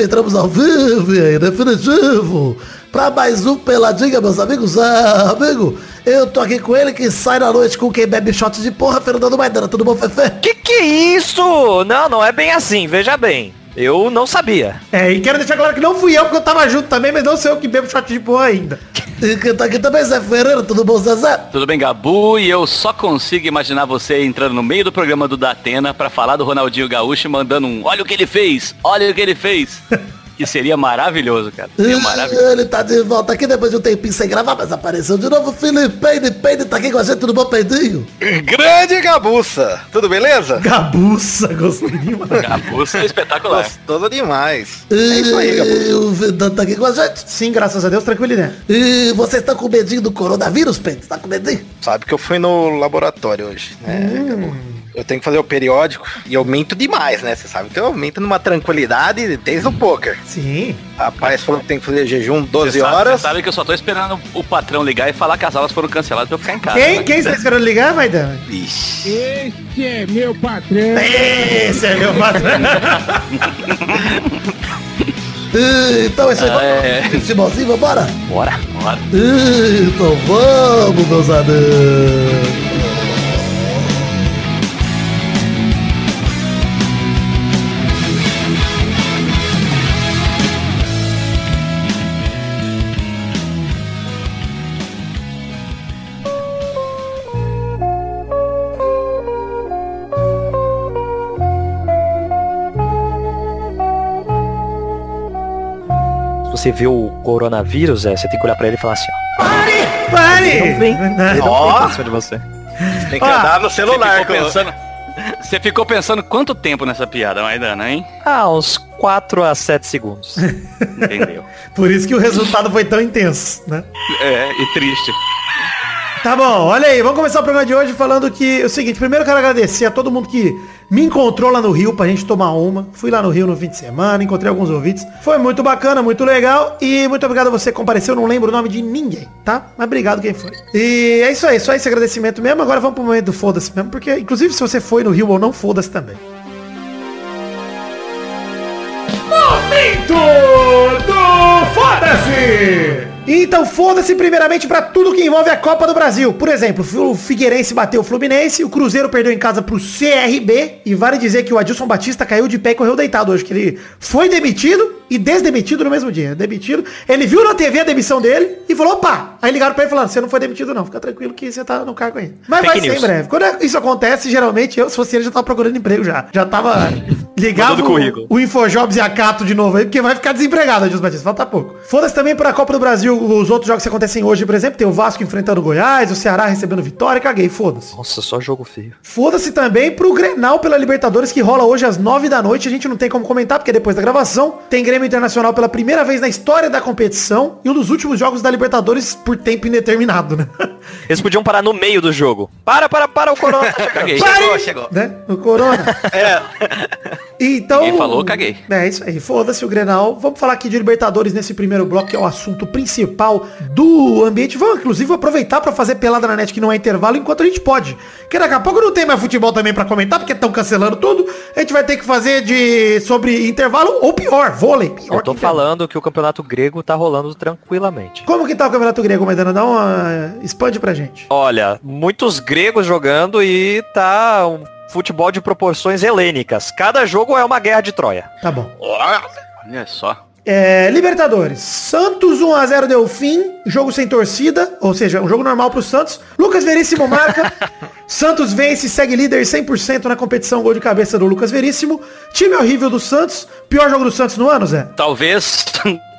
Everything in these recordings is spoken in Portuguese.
Entramos ao vivo e definitivo pra mais um Peladinha, meus amigos. Ah, amigo, eu tô aqui com ele que sai na noite com quem bebe shot de porra, Fernando Maidana. Tudo bom, Fefe? Que que é isso? Não, não é bem assim, veja bem. Eu não sabia. É, e quero deixar claro que não fui eu, porque eu tava junto também, mas não sei eu que bebo shot de porra ainda. Quem tá aqui também, Zé Ferreira. Tudo bom, Zezé? Tudo bem, Gabu? E eu só consigo imaginar você entrando no meio do programa do Datena pra falar do Ronaldinho Gaúcho e mandando um olha o que ele fez, olha o que ele fez. Que seria maravilhoso, cara. Seria maravilhoso. Ele tá de volta aqui depois de um tempinho sem gravar, mas apareceu de novo. Felipe Peide, Peide tá aqui com a gente. Tudo bom, Peidinho? Grande Gabuça! Tudo beleza? Gabuça, gostei demais. Gabuça é espetacular. Gostoso demais. É isso aí, Gabuça. o Fernando tá aqui com a gente. Sim, graças a Deus, tranquilidade. E vocês estão com medinho do coronavírus, Peide? Tá com medinho? Sabe que eu fui no laboratório hoje, né? Gabu? Eu tenho que fazer o periódico e eu minto demais, né? Você sabe que eu minto numa tranquilidade desde o poker. Sim. Rapaz falou que tem que fazer jejum 12 Você sabe- horas. Você sabe que eu só tô esperando o patrão ligar e falar que as aulas foram canceladas pra eu ficar em casa. Quem, quem está esperando ligar, Maidana? Ixi. Este é meu patrão. Esse é meu patrão. E, então é isso aí. Ah, é. Vamos, Simonzinho, vambora? Bora, bora. E, Então vamos, meus amigos. Você vê o coronavírus, é, você tem que olhar pra ele e falar assim, ó. Pare! Não vem. Ele não vem pra cima de você. Tem que Ah, andar no Você celular. ficou com- pensando... Você ficou pensando quanto tempo nessa piada, Maidana, hein? Ah, uns 4 a 7 segundos. Entendeu? Por isso que o resultado foi tão intenso, né? É, e triste. Tá bom, olha aí, vamos começar o programa de hoje falando que é o seguinte, primeiro eu quero agradecer a todo mundo que me encontrou lá no Rio pra gente tomar uma. Fui lá no Rio no fim de semana, encontrei alguns ouvintes. Foi muito bacana, muito legal e muito obrigado a você que compareceu. Eu não lembro o nome de ninguém, tá? Mas obrigado quem foi. E é isso aí, só esse agradecimento mesmo. Agora vamos pro momento do foda-se mesmo, porque inclusive se você foi no Rio ou não, foda-se também. Momento do Foda-se! Então foda-se primeiramente pra tudo que envolve a Copa do Brasil. Por exemplo, o Figueirense bateu o Fluminense, o Cruzeiro perdeu em casa pro CRB e vale dizer que o Adilson Batista caiu de pé e correu deitado hoje, que ele foi demitido e desdemitido no mesmo dia. Demitido. Ele viu na TV a demissão dele e falou, opa! Aí ligaram pra ele falando, você não foi demitido não, fica tranquilo que você tá no cargo ainda. Mas Fake vai ser em news. breve. Quando isso acontece, geralmente eu, se fosse ele, já tava procurando emprego já. Já tava ligado Mandando currículo. o Infojobs e a Cato de novo aí, porque vai ficar desempregado, Adilson Batista. Falta pouco. Foda-se também pra Copa do Brasil, os outros jogos que acontecem hoje, por exemplo, tem o Vasco enfrentando o Goiás, o Ceará recebendo vitória, caguei, foda-se. Nossa, só jogo feio. Foda-se também pro Grenal pela Libertadores, que rola hoje às 9 da noite. A gente não tem como comentar, porque depois da gravação tem Grêmio Internacional pela primeira vez na história da competição e um dos últimos jogos da Libertadores por tempo indeterminado, né? Eles podiam parar no meio do jogo. Para, para, para, o Corona tá chegando. Caguei. Chegou, chegou. né? O Corona. É, Então. Ninguém falou, caguei. É isso aí. Foda-se o Grenal. Vamos falar aqui de Libertadores nesse primeiro bloco, que é o assunto principal do ambiente. Vamos, inclusive, aproveitar pra fazer pelada na net que não é intervalo enquanto a gente pode. Que daqui a pouco não tem mais futebol também pra comentar, porque estão cancelando tudo. A gente vai ter que fazer de sobre intervalo ou pior, vôlei. Pior Eu tô que falando que o campeonato grego tá rolando tranquilamente. Como que tá o Campeonato Grego, Maidana? Dá uma. Expande pra gente. Olha, muitos gregos jogando e tá um futebol de proporções helênicas. Cada jogo é uma guerra de Troia. Tá bom. Olha só. É, Libertadores. Santos 1x0 deu fim. Jogo sem torcida. Ou seja, um jogo normal pro Santos. Lucas Veríssimo marca. Santos vence, segue líder 100% na competição. Gol de cabeça do Lucas Veríssimo. Time horrível do Santos. Pior jogo do Santos no ano, Zé? Talvez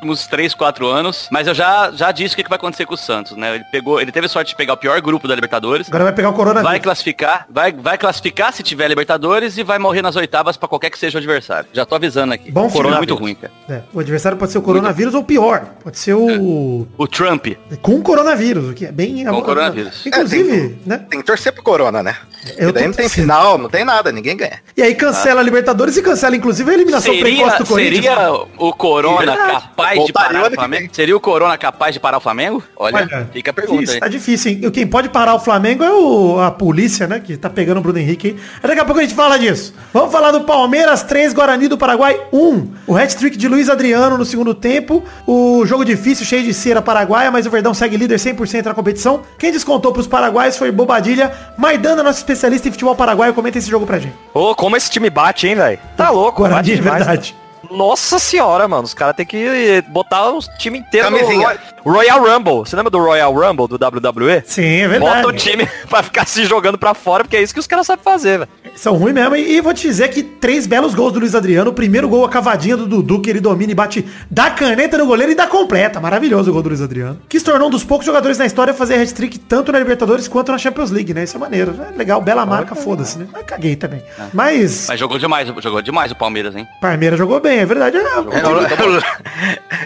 uns 3, 4 anos, mas eu já, já disse o que que vai acontecer com o Santos, né? Ele pegou, ele teve sorte de pegar o pior grupo da Libertadores. Agora vai pegar o Corona. Vai classificar, vai, vai classificar se tiver Libertadores e vai morrer nas oitavas pra qualquer que seja o adversário. Já tô avisando aqui. Bom o Corona é muito ruim, cara. É, o adversário pode ser o coronavírus ou pior. Pode ser o. O Trump. Com coronavírus, o que é bem. Com coronavírus. Inclusive, né? tem que torcer pro Corona, né? Eu E daí tô não tem final, não tem nada, ninguém ganha. E aí cancela a Libertadores e cancela inclusive a eliminação precoce Seria, do Corinthians. seria o Corona Verdade. capaz de Voltaria parar ano o Flamengo? Seria o Corona capaz de parar o Flamengo? Olha, fica a pergunta difícil, aí. Tá difícil, hein? E Quem pode parar o Flamengo é o, a polícia, né? Que tá pegando o Bruno Henrique aí. Daqui a pouco a gente fala disso. Vamos falar do Palmeiras 3, Guarani do Paraguai 1. O hat-trick de Luiz Adriano no segundo tempo. O jogo difícil, cheio de cera paraguaia, mas o Verdão segue líder 100% na competição. Quem descontou pros paraguaios foi Bobadilha. Maidana, nosso especialista em futebol paraguaio, comenta esse jogo pra gente. Ô, como esse time bate, hein, velho? Tá louco, Guarani, bate é demais. verdade. Nossa senhora, mano. Os caras têm que botar o time inteiro no Camisinha. Roy- Royal Rumble. Você lembra do Royal Rumble do WWE? Sim, é verdade. Bota o time pra ficar se jogando pra fora, porque é isso que os caras sabem fazer, velho. São ruins mesmo. E, e vou te dizer que três belos gols do Luiz Adriano. O primeiro gol, a cavadinha do Dudu, que ele domina e bate da caneta no goleiro e da completa. Maravilhoso o gol do Luiz Adriano. Que se tornou um dos poucos jogadores na história a fazer hat-trick tanto na Libertadores quanto na Champions League, né? Isso é maneiro. É legal, bela marca, foda-se, né? Mas caguei também. Mas, Mas jogou demais, jogou demais o Palmeiras, hein? Palmeiras jogou bem, é verdade. É, Eu, eu-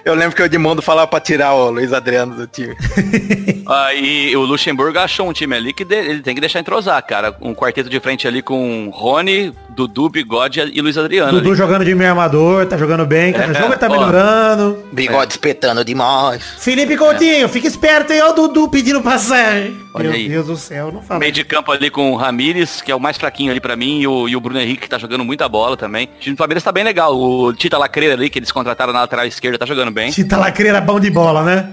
eu lembro que o Edmundo falava pra tirar o Luiz Adriano do time. Ah, e o Luxemburgo achou um time ali que de- ele tem que deixar entrosar, cara. Um quarteto de frente ali com Rony, Dudu, Bigode e Luiz Adriano. Dudu ali. jogando de meio armador, tá jogando bem, cada É, jogo tá ó. melhorando. Bigode espetando demais. Felipe Coutinho, fica esperto aí, ó o Dudu pedindo passagem. Olha Meu aí. Deus do céu, não fala. Meio de campo ali com o Ramires, que é o mais fraquinho ali pra mim, e o, e o Bruno Henrique, que tá jogando muita bola também. O time do Palmeiras tá bem legal. O Tita Lacreira ali, que eles contrataram na lateral esquerda, tá jogando bem. Tita Lacreira bom de bola, né?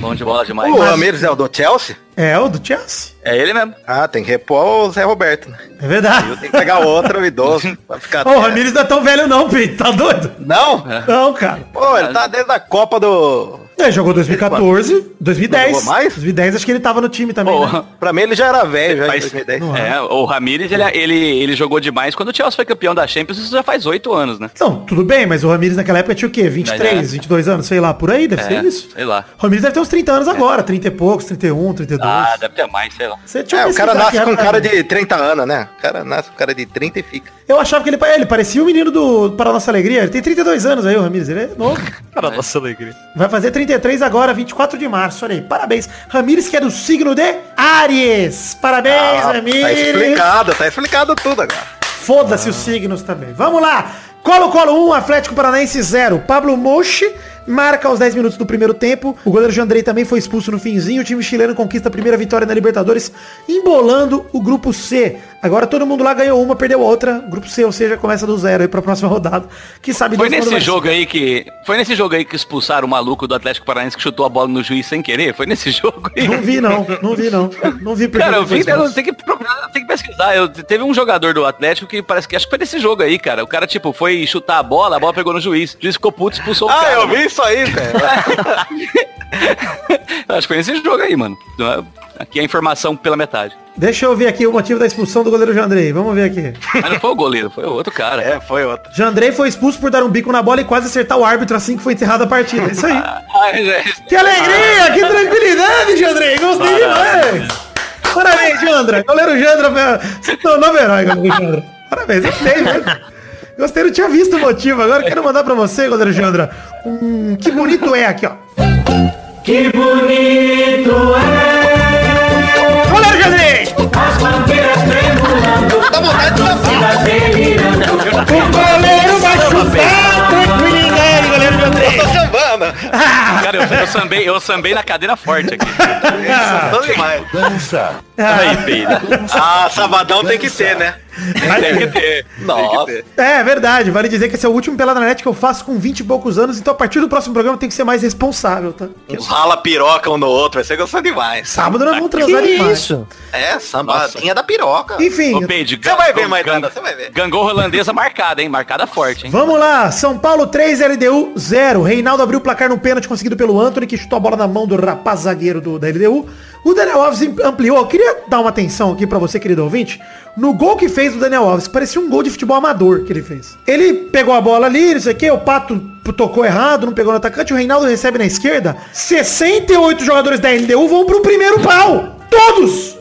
Bom de bola demais. O Ramirez é o do Chelsea? É, o do Chelsea. É ele mesmo. Ah, tem que repor o Zé Roberto, né? É verdade. Eu tenho que pegar outro idoso pra ficar... Ô, o Ramires não é tão velho não, Pedro. Tá doido? Não? Não, cara. Pô, ele tá desde a Copa do... Ele jogou 2014, 2010. Não jogou mais? 2010 acho que ele tava no time também, Pô, né? Pra mim ele já era velho, já em Faz- 2010. Não. É, o Ramires, ele, ele, ele jogou demais quando o Chelsea foi campeão da Champions, isso já faz oito anos, né? Não, tudo bem, mas o Ramires naquela época tinha o quê? 23, É. 22 anos, sei lá, por aí, deve É, ser isso. sei lá. O Ramires deve ter uns 30 anos agora, 30 e poucos, 31, 32. Ah, deve ter mais, sei lá. Você tinha É, o cara nasce com cara de 30 anos, né? O cara nasce com cara de 30 e fica. Eu achava que ele, ele parecia o menino do Para Nossa Alegria. Ele tem 32 anos aí, o Ramires. Ele é novo. Para nossa alegria. Vai fazer 33 agora, 24 de março. Olha aí, parabéns. Ramires, que é do signo de Aries. Parabéns, Ah, Ramires. tá explicado, tá explicado tudo agora. Foda-se os signos também. Vamos lá. Colo-Colo 1, Atlético Paranaense 0. Pablo Mochi marca aos 10 minutos do primeiro tempo. O goleiro Jandrei também foi expulso no finzinho. O time chileno conquista a primeira vitória na Libertadores, embolando o grupo C. Agora todo mundo lá ganhou uma, perdeu outra. Grupo C, ou seja, começa do zero aí pra próxima rodada. Que sabe Foi nesse vai jogo aí que. Foi nesse jogo aí que expulsaram o maluco do Atlético Paranaense que chutou a bola no juiz sem querer? Foi nesse jogo aí? Não vi não, não vi não. Não vi porque Cara, eu vi, eu tenho que procurar, tem que pesquisar. Eu, teve um jogador do Atlético que parece que acho que foi nesse jogo aí, cara. O cara, tipo, foi chutar a bola, a bola pegou no juiz. O juiz ficou puto, expulsou o Ah, cara. eu vi isso aí, velho. acho que foi nesse jogo aí, mano. Aqui é a informação pela metade. Deixa eu ver aqui o motivo da expulsão do goleiro Jandrei. Vamos ver aqui. Mas não foi o goleiro, foi o outro cara. É, foi outro. Jandrei foi expulso por dar um bico na bola e quase acertar o árbitro assim que foi encerrada a partida. É isso aí. Ai, gente. Que alegria, que tranquilidade, Jandrei. Gostei demais. Parabéns, Jandra. Goleiro Jandra. Você tornou herói, goleiro Jandra. Parabéns, gostei, velho. Gostei, não tinha visto o motivo. Agora quero mandar pra você, goleiro Jandra. Um, que bonito é aqui, ó. Que bonito é. Goleiro Jandrei. Dá vontade de dançar. O goleiro vai chutar. Tranquilidade, goleiro Jandrei. Tô sambando. Cara, eu, eu, sambei, eu sambei na cadeira forte aqui. Tô demais. Aí, Pedro. Ah, sabadão tem que ter, né? Tem que ter. Nossa. É verdade, vale dizer que esse é o último Pelada na Net que eu faço com 20 e poucos anos, então a partir do próximo programa tem que ser mais responsável, tá? Uns rala piroca um no outro, vai ser gostoso demais. Sábado nós vamos transar demais. isso? É, sambadinha da piroca. Enfim, Ô, Peide, Você vai ver, Maidana, você vai ver. Gangorra holandesa marcada, hein? Marcada forte, hein? vamos lá. São Paulo 3, LDU 0. Reinaldo abriu o placar no pênalti conseguido pelo Anthony, que chutou a bola na mão do rapaz zagueiro do, da LDU. O Daniel Alves ampliou. Eu queria dar uma atenção aqui pra você, querido ouvinte. No gol que fez o Daniel Alves, parecia um gol de futebol amador que ele fez. Ele pegou a bola ali, não sei o que, o Pato tocou errado, não pegou no atacante, o Reinaldo recebe na esquerda. 68 jogadores da LDU vão pro primeiro pau. Todos!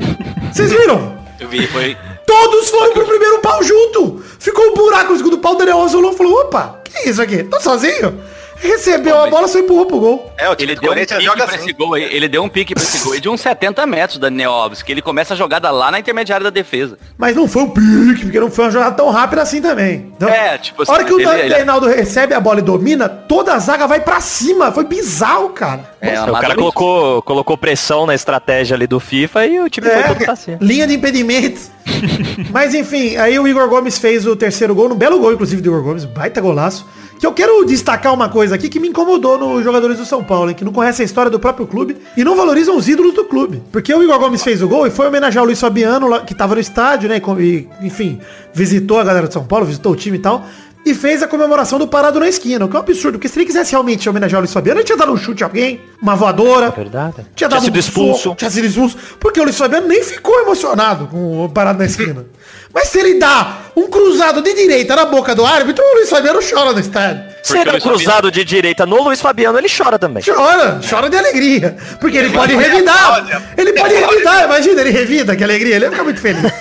Vocês viram? Eu vi, foi. Todos foram pro primeiro pau junto. Ficou um buraco no segundo pau, o Daniel Alves olhou e falou, opa, que é isso aqui? Tô sozinho? Recebeu Pô, a bola, só empurrou pro gol. É, o time Ele do deu, um joga pra assim. esse gol aí, ele deu um pique pra esse gol aí de uns 70 metros, Daniel Alves, que ele começa a jogada lá na intermediária da defesa. Mas não foi um pique, porque não foi uma jogada tão rápida assim também. Então, É, tipo a hora assim, que o ele- ele- Reinaldo recebe a bola e domina, toda a zaga vai pra cima. Foi bizarro, cara. É, o cara colocou, colocou pressão na estratégia ali do FIFA e o time foi todo pra cima. linha de impedimentos. Mas enfim, aí o Igor Gomes fez o terceiro gol, um belo gol, inclusive, do Igor Gomes, baita golaço. Que eu quero destacar uma coisa aqui que me incomodou nos jogadores do São Paulo, hein, que não conhecem a história do próprio clube e não valorizam os ídolos do clube. Porque o Igor Gomes fez o gol e foi homenagear o Luiz Fabiano, que tava no estádio, né? E, enfim, visitou a galera de São Paulo, visitou o time e tal. E fez a comemoração do parado na esquina, o que é um absurdo, porque se ele quisesse realmente homenagear o Luiz Fabiano, ele tinha dado um chute a alguém, uma voadora, Verdade. tinha dado sido um expulso. soco, tinha sido expulso. Porque o Luiz Fabiano nem ficou emocionado com o parado na esquina. Mas se ele dá um cruzado de direita na boca do árbitro, o Luiz Fabiano chora no estádio. Se ele é Luiz cruzado de direita no Luiz Fabiano, ele chora também. Chora, chora de alegria. Porque ele pode revidar. Ele pode revidar, imagina, ele revida, que alegria. Ele ia ficar muito feliz.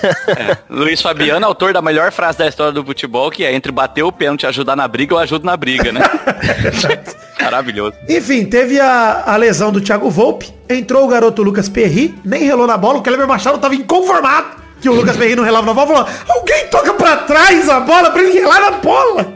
Luiz Fabiano, autor da melhor frase da história do futebol, que é entre bater o pênalti e ajudar na briga, eu ajudo na briga, né? Maravilhoso. Enfim, teve a, a lesão do Thiago Volpe. Entrou o garoto Lucas Perry, nem relou na bola. O Kleber Machado tava inconformado que o Lucas Perry não relava na bola. Falou, alguém toca pra trás a bola pra ele relar na bola.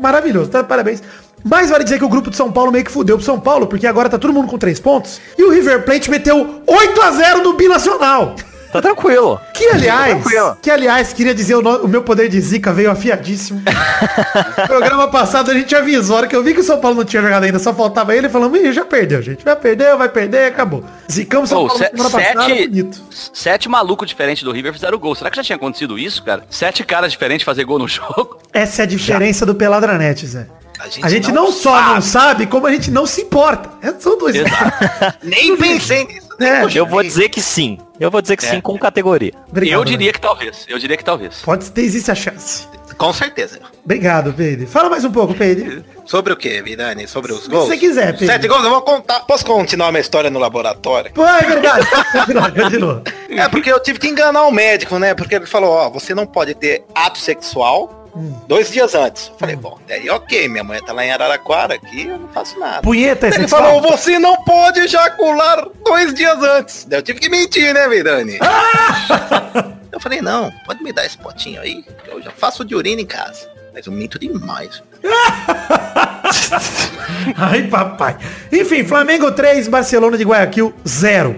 Maravilhoso, tá? Parabéns. Mas vale dizer que o grupo de São Paulo meio que fudeu pro São Paulo, porque agora tá todo mundo com três pontos. E o River Plate meteu 8 a 0 no Binacional. Tá tranquilo. Que aliás, Tranquilo. que aliás, queria dizer, o, no- o meu poder de zica veio afiadíssimo. Programa passado a gente avisou, a hora que eu vi que o São Paulo não tinha jogado ainda, só faltava ele, falando, Ih, já perdeu, gente. Já perdeu, vai perder, acabou. Zicamos São Pô, Paulo se- semana passada, sete, bonito. sete malucos diferentes do River fizeram gol. Será que já tinha acontecido isso, cara? Sete caras diferentes fazer gol no jogo? Essa é a diferença do Peladranet, Zé. A gente A gente não não, só não sabe, como a gente não se importa. É, são dois. Nem pensei nisso. É. Eu vou dizer que sim. Eu vou dizer que sim com categoria. Obrigado, eu diria Zé. que talvez. Eu diria que talvez. Pode ter, existe a chance. Com certeza. Obrigado, Pedro. Fala mais um pouco, Pedro. Sobre o que, Vidani? Sobre os gols? você quiser, Pedro. Sete gols, eu vou contar. Posso continuar minha história no laboratório? Pô, é verdade. Continua, continua. É porque eu tive que enganar o médico, né? Porque ele falou, ó, você não pode ter ato sexual dois dias antes. Eu falei, bom, daí ok, minha mãe tá lá em Araraquara, aqui eu não faço nada. Punheta é Ele falou, você não pode ejacular dois dias antes. Daí eu tive que mentir, né, Vidani? eu falei, não, pode me dar esse potinho aí, que eu já faço de urina em casa. Mas eu minto demais. Ai, papai. Enfim, Flamengo 3, Barcelona de Guayaquil 0.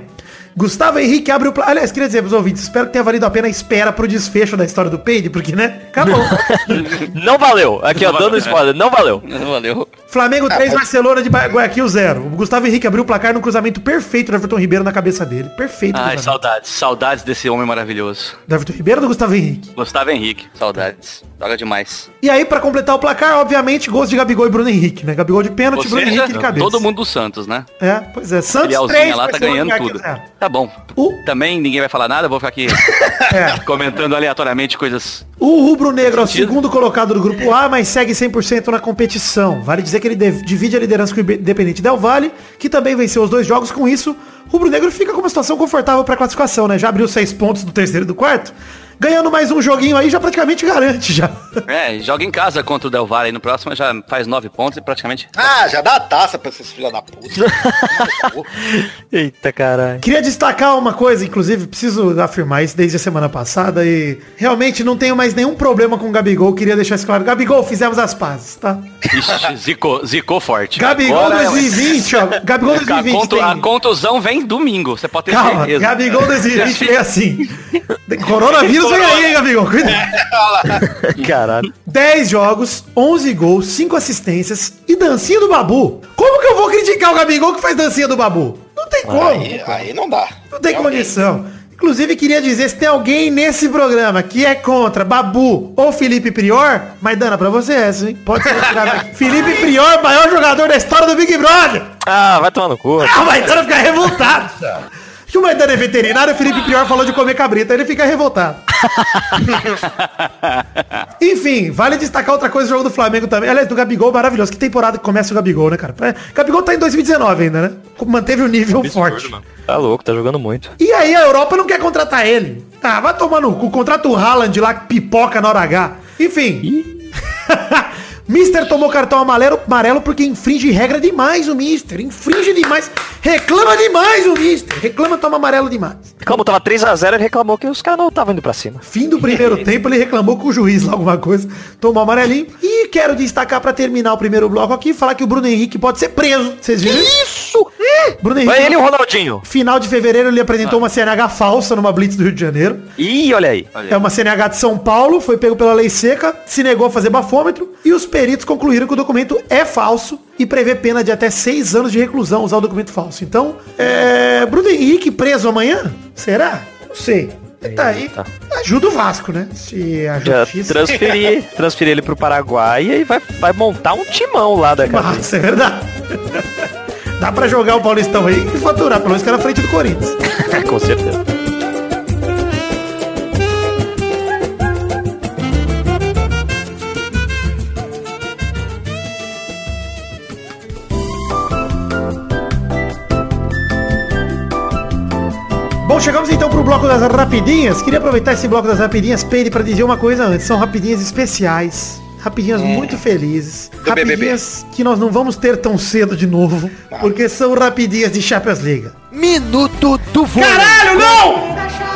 Gustavo Henrique abre o placar. Aliás, queria dizer pros ouvintes, espero que tenha valido a pena a espera pro desfecho da história do Peide, porque, né? Acabou. Não valeu. Aqui, ó, Não dando spoiler. Não valeu. Valeu. Flamengo 3, mas- Barcelona de Guayaquil 0. O Gustavo Henrique abriu o placar no cruzamento perfeito do Everton Ribeiro na cabeça dele. Perfeito. Ai, cruzamento. saudades. Saudades desse homem maravilhoso. Do Everton Ribeiro ou do Gustavo Henrique? Gustavo Henrique. Saudades. Joga demais. E aí, pra completar o placar, obviamente, gols de Gabigol e Bruno Henrique, né? Gabigol de pênalti, Ou Bruno Henrique de cabeça. todo mundo do Santos, né? É, pois é. Santos Filialzinha 3, lá tá ganhando tudo. 0. Tá bom. O- Também ninguém vai falar nada, vou ficar aqui É. comentando aleatoriamente coisas. O Rubro Negro é o segundo colocado do grupo A, mas segue 100% na competição. Vale dizer que ele divide a liderança com o Independente Del Valle, que também venceu os dois jogos. Com isso, o Rubro Negro fica com uma situação confortável para classificação, né? Já abriu seis pontos do terceiro e do quarto. Ganhando mais um joguinho aí, já praticamente garante já. É, joga em casa contra o Del Valle aí no próximo, já faz nove pontos e praticamente. Ah, já dá a taça pra esses filhos da puta. Eita, caralho. Queria destacar uma coisa, inclusive, preciso afirmar isso desde a semana passada e realmente não tenho mais nenhum problema com o Gabigol. Queria deixar isso claro. Gabigol, fizemos as pazes, tá? Ixi, zicou, zicou forte. Gabigol Agora é- 2020, ó. Gabigol A, 2020 contu- tem... a contusão vem domingo, você pode ter Calma, certeza. Gabigol 2020 veio assim. Coronavírus vem aí, hein, Gabigol? Cuidado. Caralho. 10 jogos, 11 gols, 5 assistências e dancinha do Babu. Como que eu vou criticar o Gabigol que faz dancinha do Babu? Não tem como. Aí, aí não dá. Não tem Tem alguém. condição. Inclusive, queria dizer, se tem alguém nesse programa que é contra Babu ou Felipe Prior, Maidana, pra você é essa, hein? Pode ser retirado. Felipe Prior, maior jogador da história do Big Brother. Ah, vai tomar no cu. Ah, o Maidana fica revoltado. Que o Maidana é veterinário, o Felipe Prior falou de comer cabrita, ele fica revoltado. Enfim, vale destacar outra coisa do jogo do Flamengo também. Aliás, do Gabigol, maravilhoso. Que temporada que começa o Gabigol, né, cara? É, Gabigol tá em 2019 ainda, né? Manteve o nível forte. Tá louco, tá jogando muito. E aí a Europa não quer contratar ele. Ah, vai tomar no cu. Contrata o Haaland lá que pipoca na hora H. Enfim. Mister tomou cartão amarelo, amarelo porque infringe regra demais o Mister. Infringe demais. Reclama demais o Mister. Reclama, toma amarelo demais. Como tava 3x0, ele reclamou que os caras não estavam indo pra cima. Fim do primeiro tempo, ele reclamou com o juiz lá alguma coisa. Tomou amarelinho. E quero destacar pra terminar o primeiro bloco aqui, falar que o Bruno Henrique pode ser preso. Vocês viram? Isso! Bruno Vai Henrique. ele e o Ronaldinho. Final de fevereiro ele apresentou uma CNH falsa numa Blitz do Rio de Janeiro. Ih, olha aí. É uma CNH de São Paulo, foi pego pela lei seca, se negou a fazer bafômetro e os peritos concluíram que o documento é falso e prevê pena de até seis anos de reclusão usar o documento falso. Então, é... Bruno Henrique preso amanhã? Será? Não sei. Tá aí. Ajuda o Vasco, né? Se a justiça... transferir, transferir ele pro Paraguai e vai, vai montar um timão lá da casa. Mas, é verdade. Dá pra jogar o Paulistão aí e faturar, pelo menos que era na frente do Corinthians. Com certeza. Chegamos então pro bloco das rapidinhas. Queria aproveitar esse bloco das rapidinhas, Peide, para dizer uma coisa antes. São rapidinhas especiais. Rapidinhas muito felizes. Do BBB. Rapidinhas que nós não vamos ter tão cedo de novo. Porque são rapidinhas de Champions League. Minuto do voo. Caralho, não!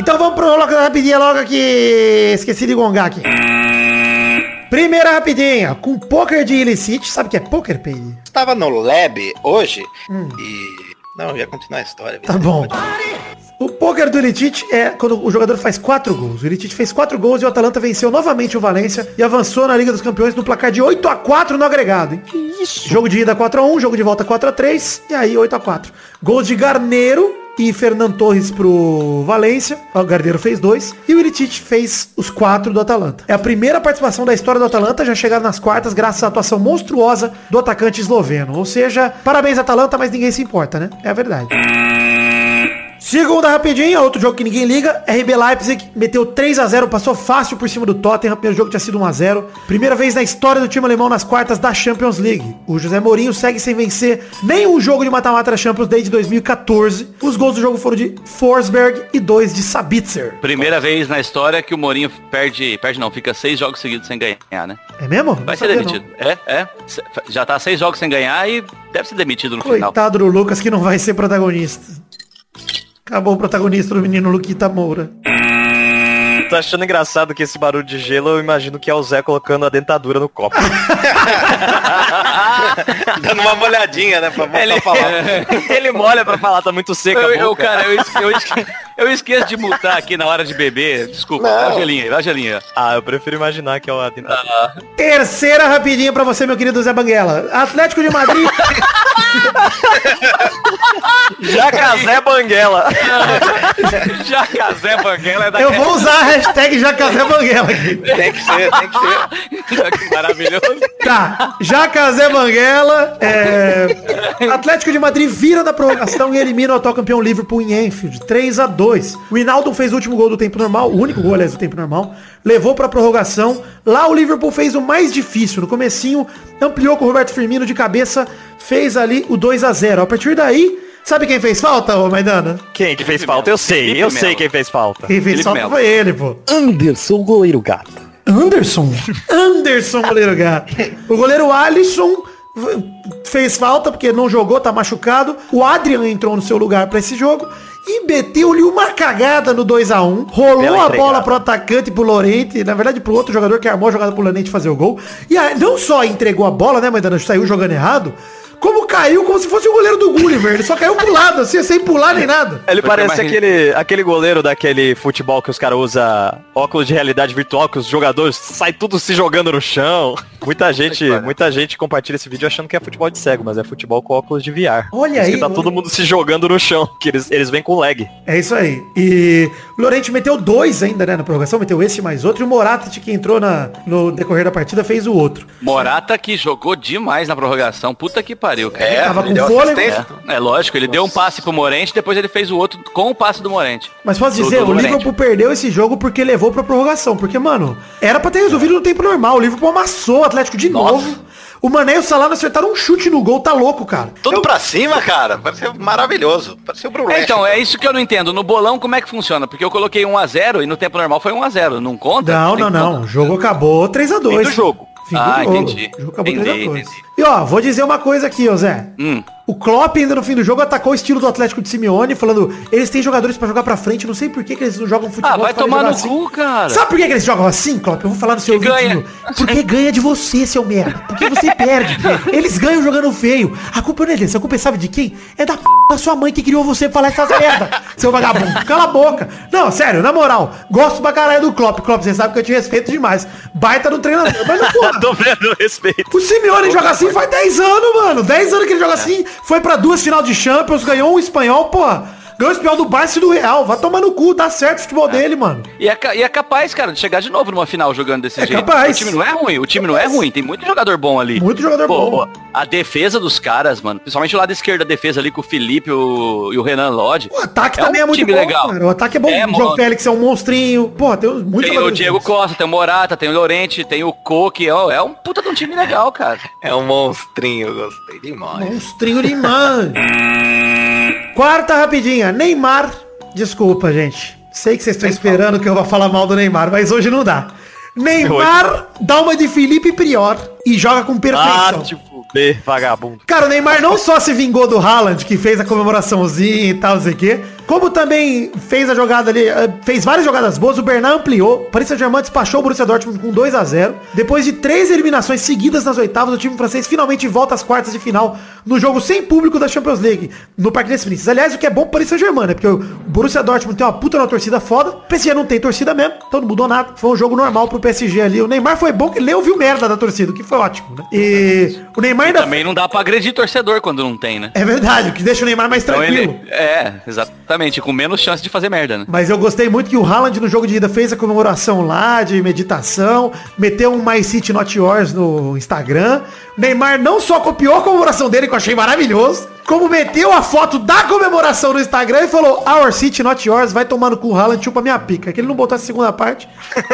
Então vamos pro da rapidinha logo aqui. Esqueci de gongar aqui. Primeira rapidinha. Com poker de illicit. Sabe o que é poker, Peide? Estava no lab hoje e... Não, eu ia continuar a história. Hum. Tá bom. O poker do Elitite é quando o jogador faz quatro gols. O Elitite fez quatro gols e o Atalanta venceu novamente o Valência e avançou na Liga dos Campeões no placar de 8 a 4 no agregado. hein? Isso. Jogo de ida 4 a 1 jogo de volta 4 a 3 e aí 8 a 4 Gols de Garneiro e Fernando Torres pro Valência. O Garneiro fez dois. E o Elitite fez os quatro do Atalanta. É a primeira participação da história do Atalanta. Já chegaram nas quartas graças à atuação monstruosa do atacante esloveno. Ou seja, parabéns Atalanta, mas ninguém se importa, né? É a verdade. Segunda rapidinha, outro jogo que ninguém liga. RB Leipzig meteu 3 a 0 passou fácil por cima do Tottenham. O primeiro jogo tinha sido 1 a 0 Primeira vez na história do time alemão nas quartas da Champions League. O José Mourinho segue sem vencer nenhum jogo de mata-mata da Champions desde 2014. Os gols do jogo foram de Forsberg e dois de Sabitzer. Primeira vez na história que o Mourinho perde, perde não, fica seis jogos seguidos sem ganhar, né? É mesmo? Vai Não ser demitido. É, é. Se- Já tá seis jogos sem ganhar e deve ser demitido no não. final. Coitado do Lucas que não vai ser protagonista. Acabou o protagonista do menino Luquita Moura. Tô achando engraçado que esse barulho de gelo, eu imagino que é o Zé colocando a dentadura no copo. Dando uma molhadinha, né? Pra voltar Ele, a falar. ele molha pra falar, tá muito seca Eu, eu, cara, eu, esque- eu, esque- eu esqueço de mutar aqui na hora de beber. Desculpa, Não. dá gelinha, dá a gelinha. Ah, eu prefiro imaginar que é a dentadura. Terceira rapidinha pra você, meu querido Zé Banguela. Atlético de Madrid. Jacazé Banguela. Jacazé Banguela é da Eu vou usar a hashtag Jacazé Banguela aqui. Tem que ser, tem que ser. Que maravilhoso. Tá, Jacazé Banguela. é, Atlético de Madrid vira da prorrogação e elimina o atual campeão Liverpool em Enfield. 3 a 2 O Hinaldo fez o último gol do tempo normal, o único gol, aliás, do tempo normal. Levou pra prorrogação. Lá o Liverpool fez o mais difícil. No comecinho, ampliou com o Roberto Firmino de cabeça. Fez ali o 2 a 0 A partir daí, sabe quem fez falta, ô Maidana? Quem que fez falta? Eu sei, Felipe eu Melo. sei quem fez falta. Quem fez Felipe falta Melo. foi ele, pô. Anderson, goleiro gato. Anderson. Anderson, goleiro gato. O goleiro Alisson fez falta porque não jogou, tá machucado. O Adrian entrou no seu lugar pra esse jogo. E meteu-lhe uma cagada no 2x1. Rolou Bela a entregada. bola pro atacante, pro Lorente. Na verdade, pro outro jogador que armou a jogada pro Lorente fazer o gol. E aí, não só entregou a bola, né, Maidana? Saiu jogando errado. Como caiu como se fosse o goleiro do Gulliver. Ele só caiu pro lado, assim, sem pular nem nada. Ele parece mais- aquele, aquele goleiro daquele futebol que os caras usam óculos de realidade virtual, que os jogadores saem tudo se jogando no chão. Muita gente, muita gente compartilha esse vídeo achando que é futebol de cego, mas é futebol com óculos de VR. Olha aí, que tá olha. todo mundo se jogando no chão, que eles, eles vêm com lag. É isso aí. E o Lorente meteu dois ainda, né, na prorrogação, meteu esse mais outro. E o Morata, que entrou na, no decorrer da partida, fez o outro. Morata que jogou demais na prorrogação. Puta que pariu, cara. É, tava com fôlego. assistência. É lógico, ele deu um passe pro Morente, depois ele fez o outro com o passe do Morente. Mas posso Do- dizer, do o Lorente. Liverpool perdeu esse jogo porque levou pra prorrogação. Porque, mano, era pra ter resolvido no tempo normal. O Liverpool amassou o Atlético de Nossa. novo. O Mané e o Salah acertaram um chute no gol, tá louco, cara. Tudo pra cima, cara. Pareceu maravilhoso. Pareceu o Brulé. É, então, é isso que eu não entendo. No bolão, como é que funciona? Porque eu coloquei 1x0 e no tempo normal foi 1x0. Não conta? Não, não, não. contar. O jogo acabou 3x2. Fim do jogo. Fim do Ah, jogo. entendi. O jogo acabou Entendi, 3x2. entendi. E ó, vou dizer uma coisa aqui, ô Zé. Hum. O Klopp ainda no fim do jogo atacou o estilo do Atlético de Simeone, falando, eles têm jogadores pra jogar pra frente, não sei por que, que eles não jogam futebol. Ah, vai tomar no assim. cu, cara. Sabe por que, que eles jogam assim, Klopp? Eu vou falar no seu ouvidinho. Porque ganha de você, seu merda. Porque você perde. Eles ganham jogando feio. A culpa não é deles. A culpa é sabe de quem? É da p da sua mãe que criou você falar essas merda. Seu vagabundo. Cala a boca. Não, sério, na moral. Gosto pra caralho do Klopp. Klopp, você sabe que eu te respeito demais. Baita no treinador. Mas não, porra. Tô vendo respeito. O Simeone joga assim faz 10 anos, mano. 10 anos que ele joga assim. Foi pra duas final de Champions, ganhou um espanhol, porra. Ganhou o espanhol do Barça e do Real. Vai tomar no cu, dá certo o futebol dele, mano. E é, e é capaz, cara, de chegar de novo numa final jogando desse É jeito. capaz. O time não é ruim, o time não é ruim, tem muito jogador bom ali. Muito jogador bom. A defesa dos caras, mano, principalmente o lado esquerdo da defesa ali com o Felipe o- e o Renan Lodge. O ataque É um também é muito time bom, legal. cara. O ataque é bom. É, o João mano. Félix é um monstrinho. Porra, tem muitos Tem o Diego. Costa, tem o Morata, tem o Lorente, tem o Coque, é, é um puta de um time legal, cara. É um monstrinho, gostei demais. Monstrinho de mãe. Quarta rapidinha. Neymar. Desculpa, gente. Sei que vocês estão esperando que eu vá falar mal do Neymar, mas hoje não dá. Neymar dá uma de Felipe Prior e joga com Ah, perfeição. te fuder, vagabundo. Cara, o Neymar não só se vingou do Haaland, que fez a comemoraçãozinha e tal, não sei o quê, como também fez a jogada ali, eh, fez várias jogadas boas, o Bernard ampliou, o Paris Saint-Germain despachou o Borussia Dortmund com 2 a 0 Depois de três eliminações seguidas nas oitavas, o time francês finalmente volta às quartas de final no jogo sem público da Champions League, no Parque des Princes. Aliás, o que é bom pro Paris Saint-Germain, né? Porque o Borussia Dortmund tem uma puta na torcida foda, o PSG não tem torcida mesmo, então não mudou nada. Foi um jogo normal pro PSG ali. O Neymar foi bom que ele ouviu merda da torcida, o que foi ótimo, né? E o Neymar ainda... Também não dá pra agredir torcedor quando não tem, né? É verdade, o que deixa o Neymar mais Então tranquilo. ele. É, exatamente, com menos chance de fazer merda, né? Mas eu gostei muito que o Haaland no jogo de ida fez a comemoração lá de meditação, meteu um My City Not Yours no Instagram. O Neymar não só copiou a comemoração dele, que eu achei maravilhoso, como meteu a foto da comemoração no Instagram e falou Our City Not Yours, vai tomar no cu Haaland, chupa minha pica. Que ele não botou a segunda parte,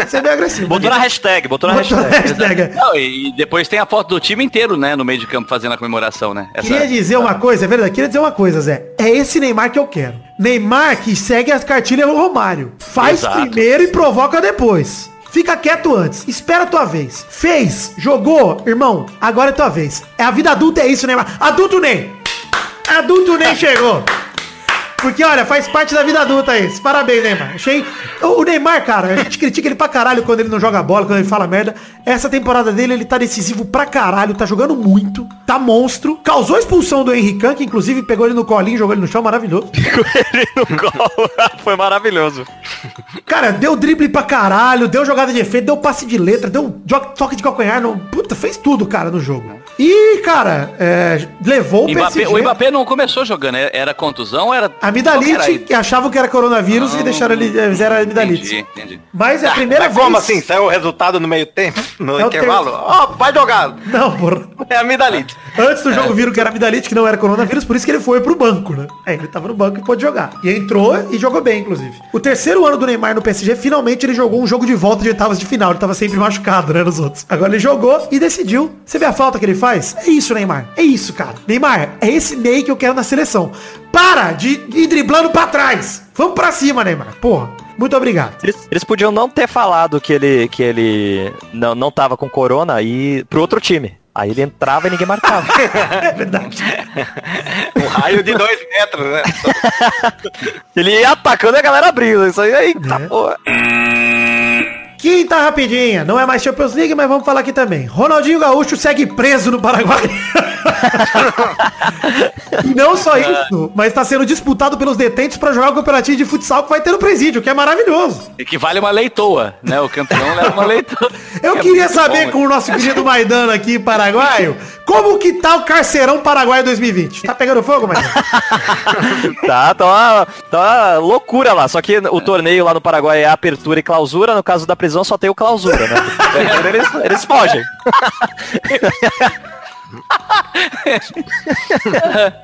você é bem agressivo. Botou na hashtag, botou na Botou hashtag. hashtag. Não, e e depois tem a foto do time inteiro, né, no meio de campo fazendo a comemoração, né? Essa- Queria dizer uma coisa, é verdade, queria dizer uma coisa, Zé. É esse Neymar que eu quero. Neymar que segue as cartilhas do Romário. Faz Exato. primeiro e provoca depois. Fica quieto antes. Espera a tua vez. Fez, jogou, irmão, agora é tua vez. É a vida adulta, é isso, Neymar. Adulto Ney. Adulto Ney chegou. Porque, olha, faz parte da vida adulta isso. Parabéns, Neymar. Achei. O Neymar, cara, a gente critica ele pra caralho quando ele não joga bola, quando ele fala merda. Essa temporada dele, ele tá decisivo pra caralho, tá jogando muito, tá monstro. Causou a expulsão do Henrique, que inclusive pegou ele no colinho, jogou ele no chão, maravilhoso. Ele no gol. Foi maravilhoso. Cara, deu drible pra caralho, deu jogada de efeito, deu passe de letra, deu toque de calcanhar, no, puta, fez tudo, cara, no jogo. E, cara, é, levou o Mbappé- PSG. o Mbappé não começou jogando, era- era contusão, era. Amidalite, que era? achavam que era coronavírus e deixaram ele, eh, fizeram amidalite. Entendi, entendi. Mas é a primeira Mas vez... como assim? Saiu o resultado no meio tempo? No É intervalo? Ó, vai jogar. Não, porra. É a amidalite. Antes do jogo viram que era amidalite, que não era coronavírus, por isso que ele foi pro banco, né? É, ele tava no banco e pôde jogar. E entrou e jogou bem, inclusive. O terceiro ano do Neymar no PSG, finalmente ele jogou um jogo de volta de oitavas de final. Ele tava sempre machucado, né, nos outros. Agora ele jogou e decidiu. Você vê a falta que ele faz? É isso, Neymar. É isso, cara. Neymar, é esse Ney que eu quero na seleção. Para de ir driblando pra trás. Vamos pra cima, Neymar. Porra. Muito obrigado. Eles, eles podiam não ter falado que ele, que ele não, não tava com corona e pro outro time. Aí ele entrava e ninguém marcava. É verdade. Um raio de dois metros, né? ele ia atacando e a galera abrindo. Isso aí, aí É. tá porra. Quinta rapidinha, não é mais Champions League, mas vamos falar aqui também. Ronaldinho Gaúcho segue preso no Paraguai. e não só isso, mas está sendo disputado pelos detentos para jogar o campeonatinho de futsal que vai ter no presídio, que é maravilhoso. Equivale a uma leitoa, né? O campeão leva uma leitoa. Eu É queria muito saber bom, com o nosso querido Maidano aqui, paraguaio, como que tá o Carceirão Paraguai 2020? Tá pegando fogo, Maidano? Tá, tá uma, tá uma loucura lá. Só que o torneio lá no Paraguai é apertura e clausura. No caso da prisão só tem o clausura, né? eles, eles fogem.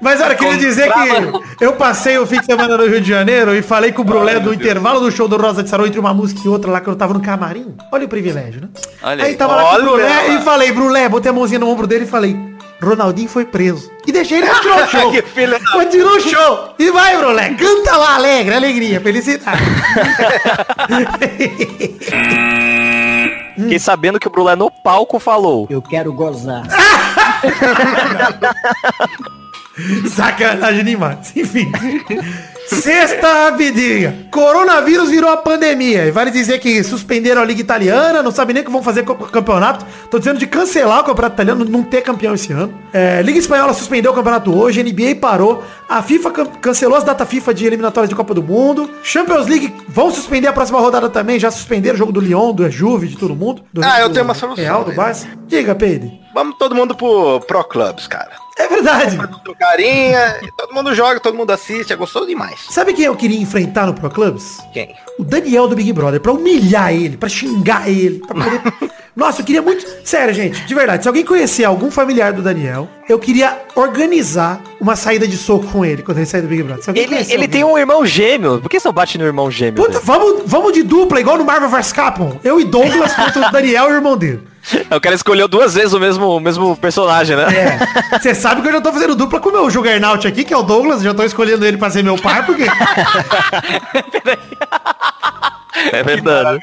Mas olha, eu queria dizer que eu passei o fim de semana no Rio de Janeiro e falei com o Brulé no intervalo do show do Rosa de Sarão entre uma música e outra lá que eu tava no camarim. Olha o privilégio, né? Olha aí aí. tava lá com o Brulé e falei, Brulé, botei a mãozinha no ombro dele e falei, Ronaldinho foi preso. E deixei ele continuar o show. Que filho da- Continua o show. E vai, Brulé, canta lá, alegre, alegria, felicidade. Fiquei sabendo que o Brulé no palco falou. Eu quero gozar. Sacanagem demais. Enfim. Sexta rapidinha. Coronavírus virou a pandemia. E vale dizer que suspenderam a Liga Italiana, não sabe nem o que vão fazer com o campeonato. Tô dizendo de cancelar o campeonato italiano, não ter campeão esse ano. É, Liga Espanhola suspendeu o campeonato hoje, NBA parou, a FIFA can- cancelou as datas FIFA de eliminatórias de Copa do Mundo. Champions League vão suspender a próxima rodada também, já suspenderam o jogo do Lyon, do Juve, de todo mundo. Do, Ah, eu do tenho uma solução, Real, do né? Barça. Diga, Pedro. Vamos todo mundo pro Pro Clubs, cara. É verdade. Carinha, todo mundo joga, todo mundo assiste, é gostoso demais. Sabe quem eu queria enfrentar no Pro Clubs? Quem? o Daniel do Big Brother pra humilhar ele, pra xingar ele, pra poder... Nossa, eu queria muito... Sério, gente, de verdade, se alguém conhecer algum familiar do Daniel, eu queria organizar uma saída de soco com ele quando ele sair do Big Brother. Ele, ele alguém- tem um irmão gêmeo. Por que você bate no irmão gêmeo? Puta, vamos, vamos de dupla, igual no Marvel vs Capcom. Eu e Douglas contra o Daniel e o irmão dele. O cara escolheu duas vezes o mesmo, o mesmo personagem, né? É. Você sabe que eu já tô fazendo dupla com o meu Juggernaut aqui, que é o Douglas. Já tô escolhendo ele pra ser meu par, porque... É, verdade.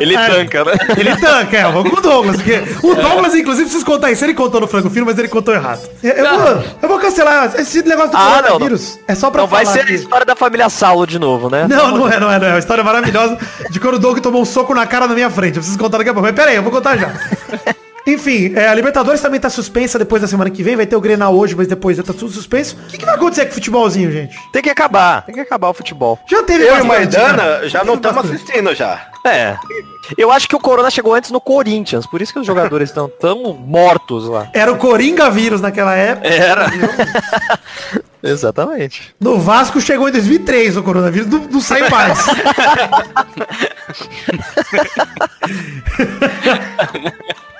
Ele É. tanca, né? Ele tanca, é, vamos com o Douglas. Porque o Douglas, inclusive, preciso contar isso. Ele contou no Frango Filho, mas ele contou errado. Eu, eu vou, eu vou cancelar esse negócio do Ah, não, coronavírus. É só pra Não vai falar ser a história da família Saulo de novo, né? Não, não é, não é, não é. É uma história maravilhosa de quando o Doug tomou um soco na cara na minha frente. Eu preciso contar daqui a pouco. Mas pera aí, eu vou contar já. Enfim, é, a Libertadores também tá suspensa depois da semana que vem. Vai ter o Grenal hoje, mas depois já tá tudo suspenso. O que, que vai acontecer com o futebolzinho, gente? Tem que acabar. Tem que acabar o futebol. Já teve Eu e o Maidana né? já não estamos assistindo já. É. Eu acho que o Corona chegou antes no Corinthians, por isso que os jogadores estão tão mortos lá. Era o Coringa vírus naquela época. Era. Exatamente. No Vasco chegou em 2003 o coronavírus, não, não sai mais.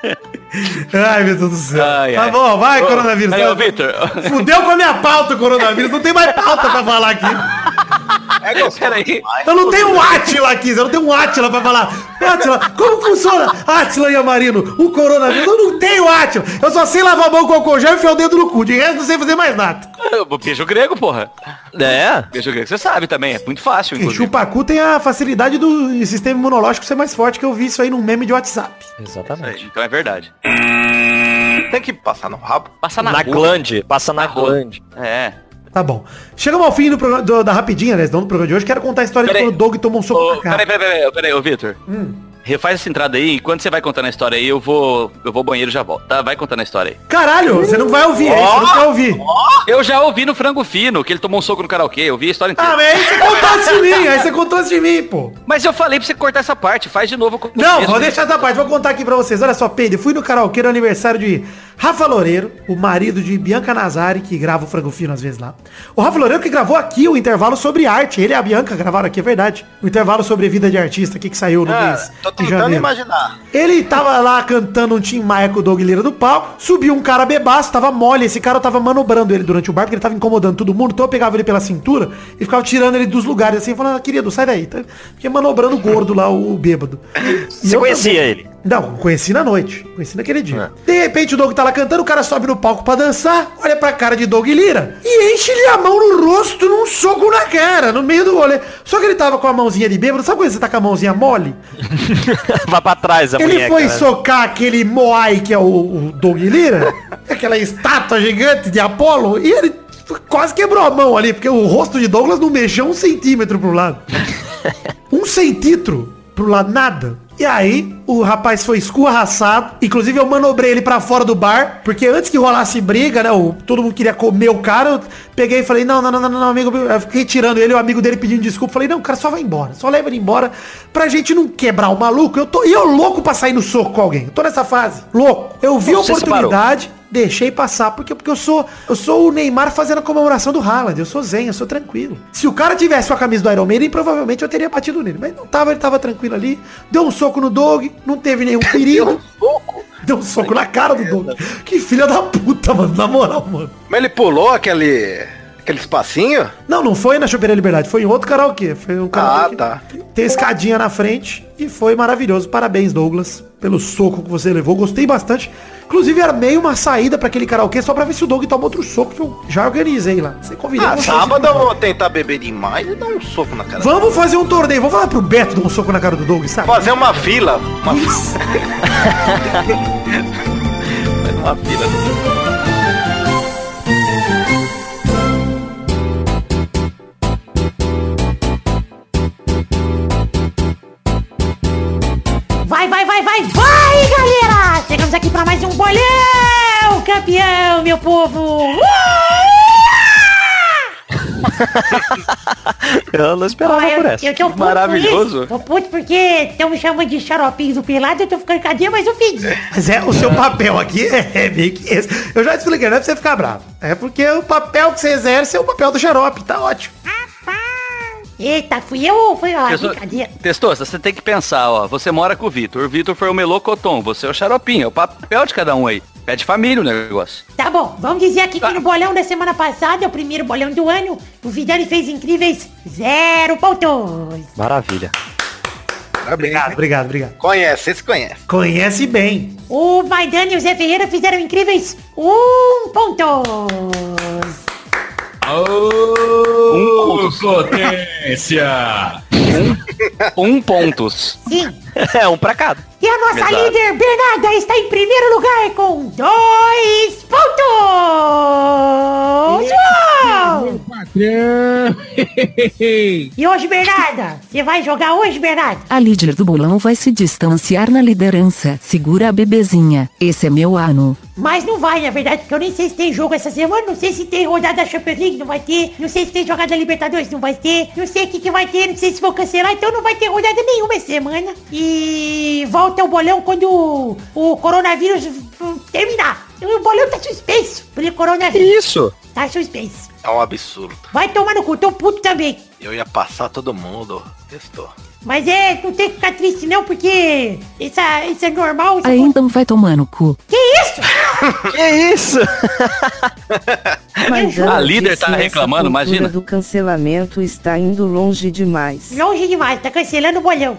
Ai, meu Deus do céu. Ai, tá ai. bom, vai, Ô, coronavírus. Aí, Vitor. Fudeu com a minha pauta coronavírus, não tem mais pauta pra falar aqui. É. Peraí. Eu não tenho um Átila aqui, eu não tenho um Átila pra falar. Átila, como funciona Átila e Amarino? O coronavírus, eu não tenho Átila. Eu só sei lavar a mão com álcool gel e enfiar o dedo no cu. De resto, não sei fazer mais nada. O Beijo grego, porra. É. Beijo grego, você sabe também. É muito fácil, E inclusive. chupacu tem a facilidade do sistema imunológico ser mais forte, que eu vi isso aí num meme de WhatsApp. Exatamente. Então é verdade. Tem que passar no rabo. Passa na, Na, glande. Passa na, Na glande. É. Tá bom. Chegamos ao fim do, programa, do- da rapidinha, né? Não do programa de hoje. Quero contar a história Peraí. de quando o Doug tomou um soco cara. peraí, peraí, peraí, peraí, ô Vitor. Refaz essa entrada aí, enquanto você vai contando a história aí, eu vou. Eu vou ao banheiro e já volto. Tá? Vai contando a história aí. Caralho, você não vai ouvir, isso, você não quer ouvir. Eu já ouvi no frango fino que ele tomou um soco no karaokê, eu vi a história inteira. Ah, mas aí você contou antes de mim, aí você contou antes de mim, pô. Mas eu falei pra você cortar essa parte, faz de novo. Não, vou deixar essa parte, vou contar aqui pra vocês. Olha só, Pedro, fui no karaokê no aniversário de Rafa Loureiro, o marido de Bianca Nazari, que grava o Frango Fino às vezes lá. O Rafa Loureiro que gravou aqui o intervalo sobre arte. Ele e a Bianca gravaram aqui, é verdade. O intervalo sobre vida de artista aqui que saiu no Ah, mês tô de tentando janeiro. imaginar. Ele tava lá cantando um Tim Maia com o Doug Lira do palco, subiu um cara bebaço, tava mole, esse cara tava manobrando ele durante o bar, porque ele tava incomodando todo mundo, então eu pegava ele pela cintura e ficava tirando ele dos lugares assim, falando, ah, querido, sai daí. Tá? Porque manobrando o gordo lá, o, o bêbado. E Você eu conhecia também. ele? Não, conheci na noite. Conheci naquele dia. De repente o Doug tá lá cantando, o cara sobe no palco pra dançar, olha pra cara de Doug Lira e enche-lhe a mão no rosto num soco na cara, no meio do rolê. Só que ele tava com a mãozinha de bêbado, sabe quando você tá com a mãozinha mole? Vai pra trás a Ele foi né? socar aquele Moai que é o, o Doug Lira, aquela estátua gigante de Apolo, e ele quase quebrou a mão ali, porque o rosto de Douglas não mexeu um centímetro pro lado. Um centímetro pro lado, nada. E aí, o rapaz foi escorraçado. Inclusive, eu manobrei ele pra fora do bar. Porque antes que rolasse briga, né? o- todo mundo queria comer o cara. Eu peguei e falei, não, não, não, não, não, amigo. Eu fiquei tirando ele, o amigo dele pedindo desculpa. Falei, não, o cara só vai embora. Só leva ele embora. Pra gente não quebrar o maluco. Eu tô, e eu louco pra sair no soco com alguém. Eu tô nessa fase. Louco. Eu vi a oportunidade. Deixei passar, porque, porque eu sou eu sou o Neymar fazendo a comemoração do Haaland, eu sou zen, eu sou tranquilo. Se o cara tivesse com a camisa do Iron Maiden, provavelmente eu teria batido nele, mas não tava, ele tava tranquilo ali, deu um soco no Doug, não teve nenhum perigo. Deu um soco na cara do Doug. Que filha da puta, mano. Na moral, mano. Mas ele pulou aquele. Aquele espacinho? Não, não foi na Choperia Liberdade. Foi em outro karaokê. Foi um karaokê Ah, tá. tem escadinha na frente. E foi maravilhoso. Parabéns, Douglas, pelo soco que você levou. Gostei bastante. Inclusive, armei uma saída pra aquele karaokê só pra ver se o Doug toma outro soco que eu já organizei lá. Você convidou Ah, sábado eu vou tentar beber demais e dar um soco na cara. Vamos fazer um torneio. Vamos falar pro Beto dar um soco na cara do Doug, sabe? Fazer uma fila. Uma, uma fila. Vai, vai, vai, vai, vai, galera! Chegamos aqui pra mais um bolão, campeão, meu povo! Eu não esperava eu, por essa. eu puto Maravilhoso. por isso. Tô puto porque estão me chamando de xaropinho do pelado, eu tô ficando cadê, mas eu pedi. Mas é, o seu papel aqui é, é meio que esse. Eu já te expliquei, não é pra você ficar bravo. É porque o papel que você exerce é o papel do xarope, tá ótimo. Eita, fui eu ou foi a brincadeira? Testosta, você tem que pensar, ó. Você mora com o Vitor. O Vitor foi o melocotão. Você é o xaropinho. É o papel de cada um aí. É de família o negócio. Tá bom, vamos dizer aqui que no bolão da semana passada, é o primeiro bolão do ano, o Vidani fez incríveis zero pontos. Maravilha. Obrigado, obrigado, obrigado. Conhece, esse conhece. Conhece bem. O Maidani e o Zé Ferreira fizeram incríveis um pontos. Ô, potência! Um pontos. Sim. É, um pra cada. E a nossa Exato. líder, Bernarda, está em primeiro lugar com dois pontos! Patrão! E hoje, Bernarda? Você vai jogar hoje, Bernarda? A líder do bolão vai se distanciar na liderança. Segura a bebezinha. Esse é meu ano. Mas não vai, na verdade, porque eu nem sei se tem jogo essa semana, não sei se tem rodada da Champions League, não vai ter, não sei se tem jogada da Libertadores, não vai ter, não sei o que, que vai ter, não sei se vou então não vai ter rodada nenhuma essa semana. E volta o bolão quando o, o coronavírus terminar. O bolão tá suspenso pelo coronavírus. Isso. Tá suspenso. É um absurdo. Vai tomar no cu, tô puto também. Eu ia passar todo mundo. Testou. Mas é, não tem que ficar triste não, porque isso, é- isso é normal. Isso Ainda vai tomar no cu. Que isso? Que isso? Mas A ela líder tá reclamando, imagina. do cancelamento está indo longe demais. Longe demais, tá cancelando o bolão.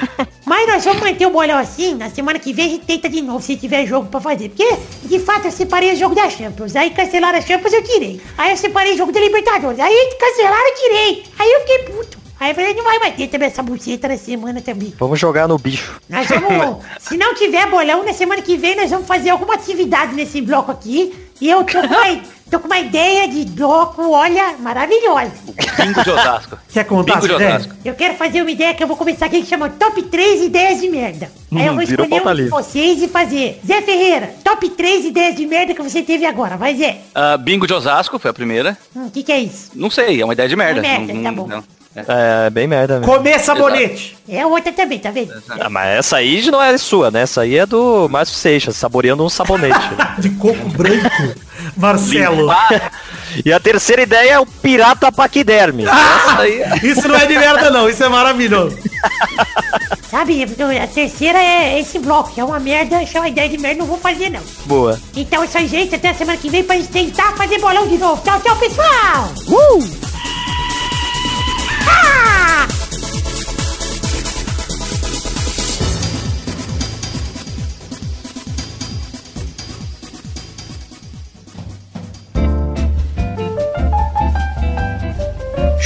Mas nós vamos manter o bolão assim, na semana que vem a gente tenta de novo, se tiver jogo pra fazer. Porque, de fato, eu separei o jogo da Champions. Aí cancelaram a Champions, eu tirei. Aí eu separei o jogo da Libertadores. Aí cancelaram, eu tirei. Aí eu fiquei puto. Aí eu falei, não vai mais ter também essa buceta na semana também. Vamos jogar no bicho. Nós vamos, se não tiver bolão, na semana que vem nós vamos fazer alguma atividade nesse bloco aqui. E eu tô com uma, tô com uma ideia de bloco, olha, maravilhosa. Bingo de Osasco. Quer contar Bingo de? Osasco. Eu quero fazer uma ideia que eu vou começar aqui que chama Top 3 Ideias de Merda. Aí eu vou Hum, virou escolher um de vocês e fazer. Zé Ferreira, top 3 ideias de merda que você teve agora. Vai, Zé. Ah, bingo de Osasco foi a primeira. O que, que é isso? Não sei, é uma ideia de merda. É merda, Não- tá bom. não. É, bem merda mesmo. Comer sabonete. É outra também, tá vendo? Ah, mas essa aí não é sua, né? Essa aí é do Márcio Seixas, saboreando um sabonete. De coco branco. Marcelo. e a terceira ideia é o pirata paquiderme. Essa aí Isso não é de merda, não. Isso é maravilhoso. Sabe, a terceira é esse bloco, é uma merda, chama ideia de merda, não vou fazer não. boa. Então é isso aí, gente. Até a semana que vem pra gente tentar fazer bolão de novo. Tchau, tchau, pessoal! Ah!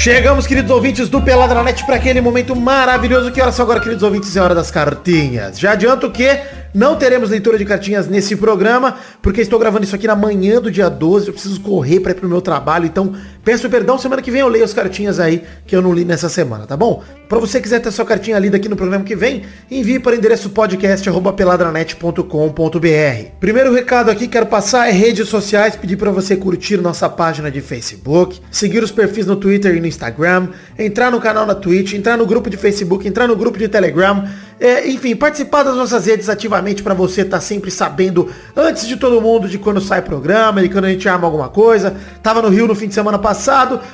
Chegamos, queridos ouvintes do Pelada na Net, para aquele momento maravilhoso. Que horas são agora, queridos ouvintes? É hora das cartinhas. Já adianto que não teremos leitura de cartinhas nesse programa, porque estou gravando isso aqui na manhã do dia 12. Eu preciso correr para ir pro meu trabalho, então peço perdão. Semana que vem eu leio as cartinhas aí que eu não li nessa semana, tá bom? Para você quiser ter sua cartinha lida aqui no programa que vem, envie para o endereço podcast@peladranet.com.br. Primeiro recado aqui quero passar é redes sociais, pedir para você curtir nossa página de Facebook, seguir os perfis no Twitter e no Instagram, entrar no canal na Twitch, entrar no grupo de Facebook, entrar no grupo de Telegram, É, enfim, participar das nossas redes ativamente para você estar sempre sabendo, antes de todo mundo, de quando sai programa, de quando a gente arma alguma coisa. Tava no Rio no fim de semana passado,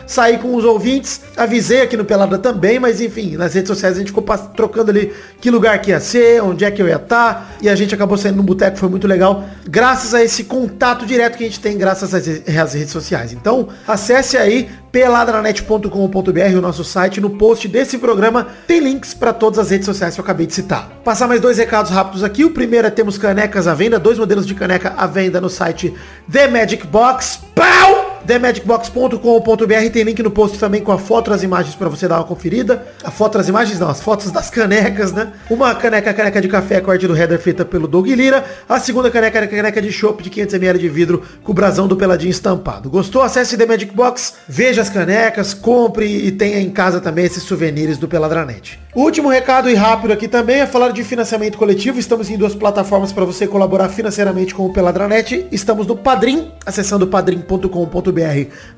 saí com os ouvintes, avisei aqui no Pelada também, mas enfim, nas redes sociais a gente ficou trocando ali que lugar que ia ser, onde é que eu ia estar, e a gente acabou saindo no boteco, foi muito legal, graças a esse contato direto que a gente tem graças às, às redes sociais. Então, acesse aí peladranet.com.br, o nosso site, no post desse programa tem links para todas as redes sociais que eu acabei de citar. Passar mais dois recados rápidos aqui. O primeiro é temos canecas à venda, dois modelos de caneca à venda no site The Magic Box. Pau! TheMagicBox.com.br tem link no post também com a foto das imagens para você dar uma conferida. A foto das imagens não, as fotos das canecas, né? Uma caneca, caneca de café com a arte do header feita pelo Doug Lira. A segunda caneca, caneca de chopp de 500ml de vidro com o brasão do Peladinho estampado. Gostou? Acesse The Magic Box, veja as canecas, compre e tenha em casa também esses souvenirs do Peladranet. Último recado e rápido aqui também é falar de financiamento coletivo. Estamos em duas plataformas para você colaborar financeiramente com o Peladranet. Estamos no Padrim, acessando padrim.com.br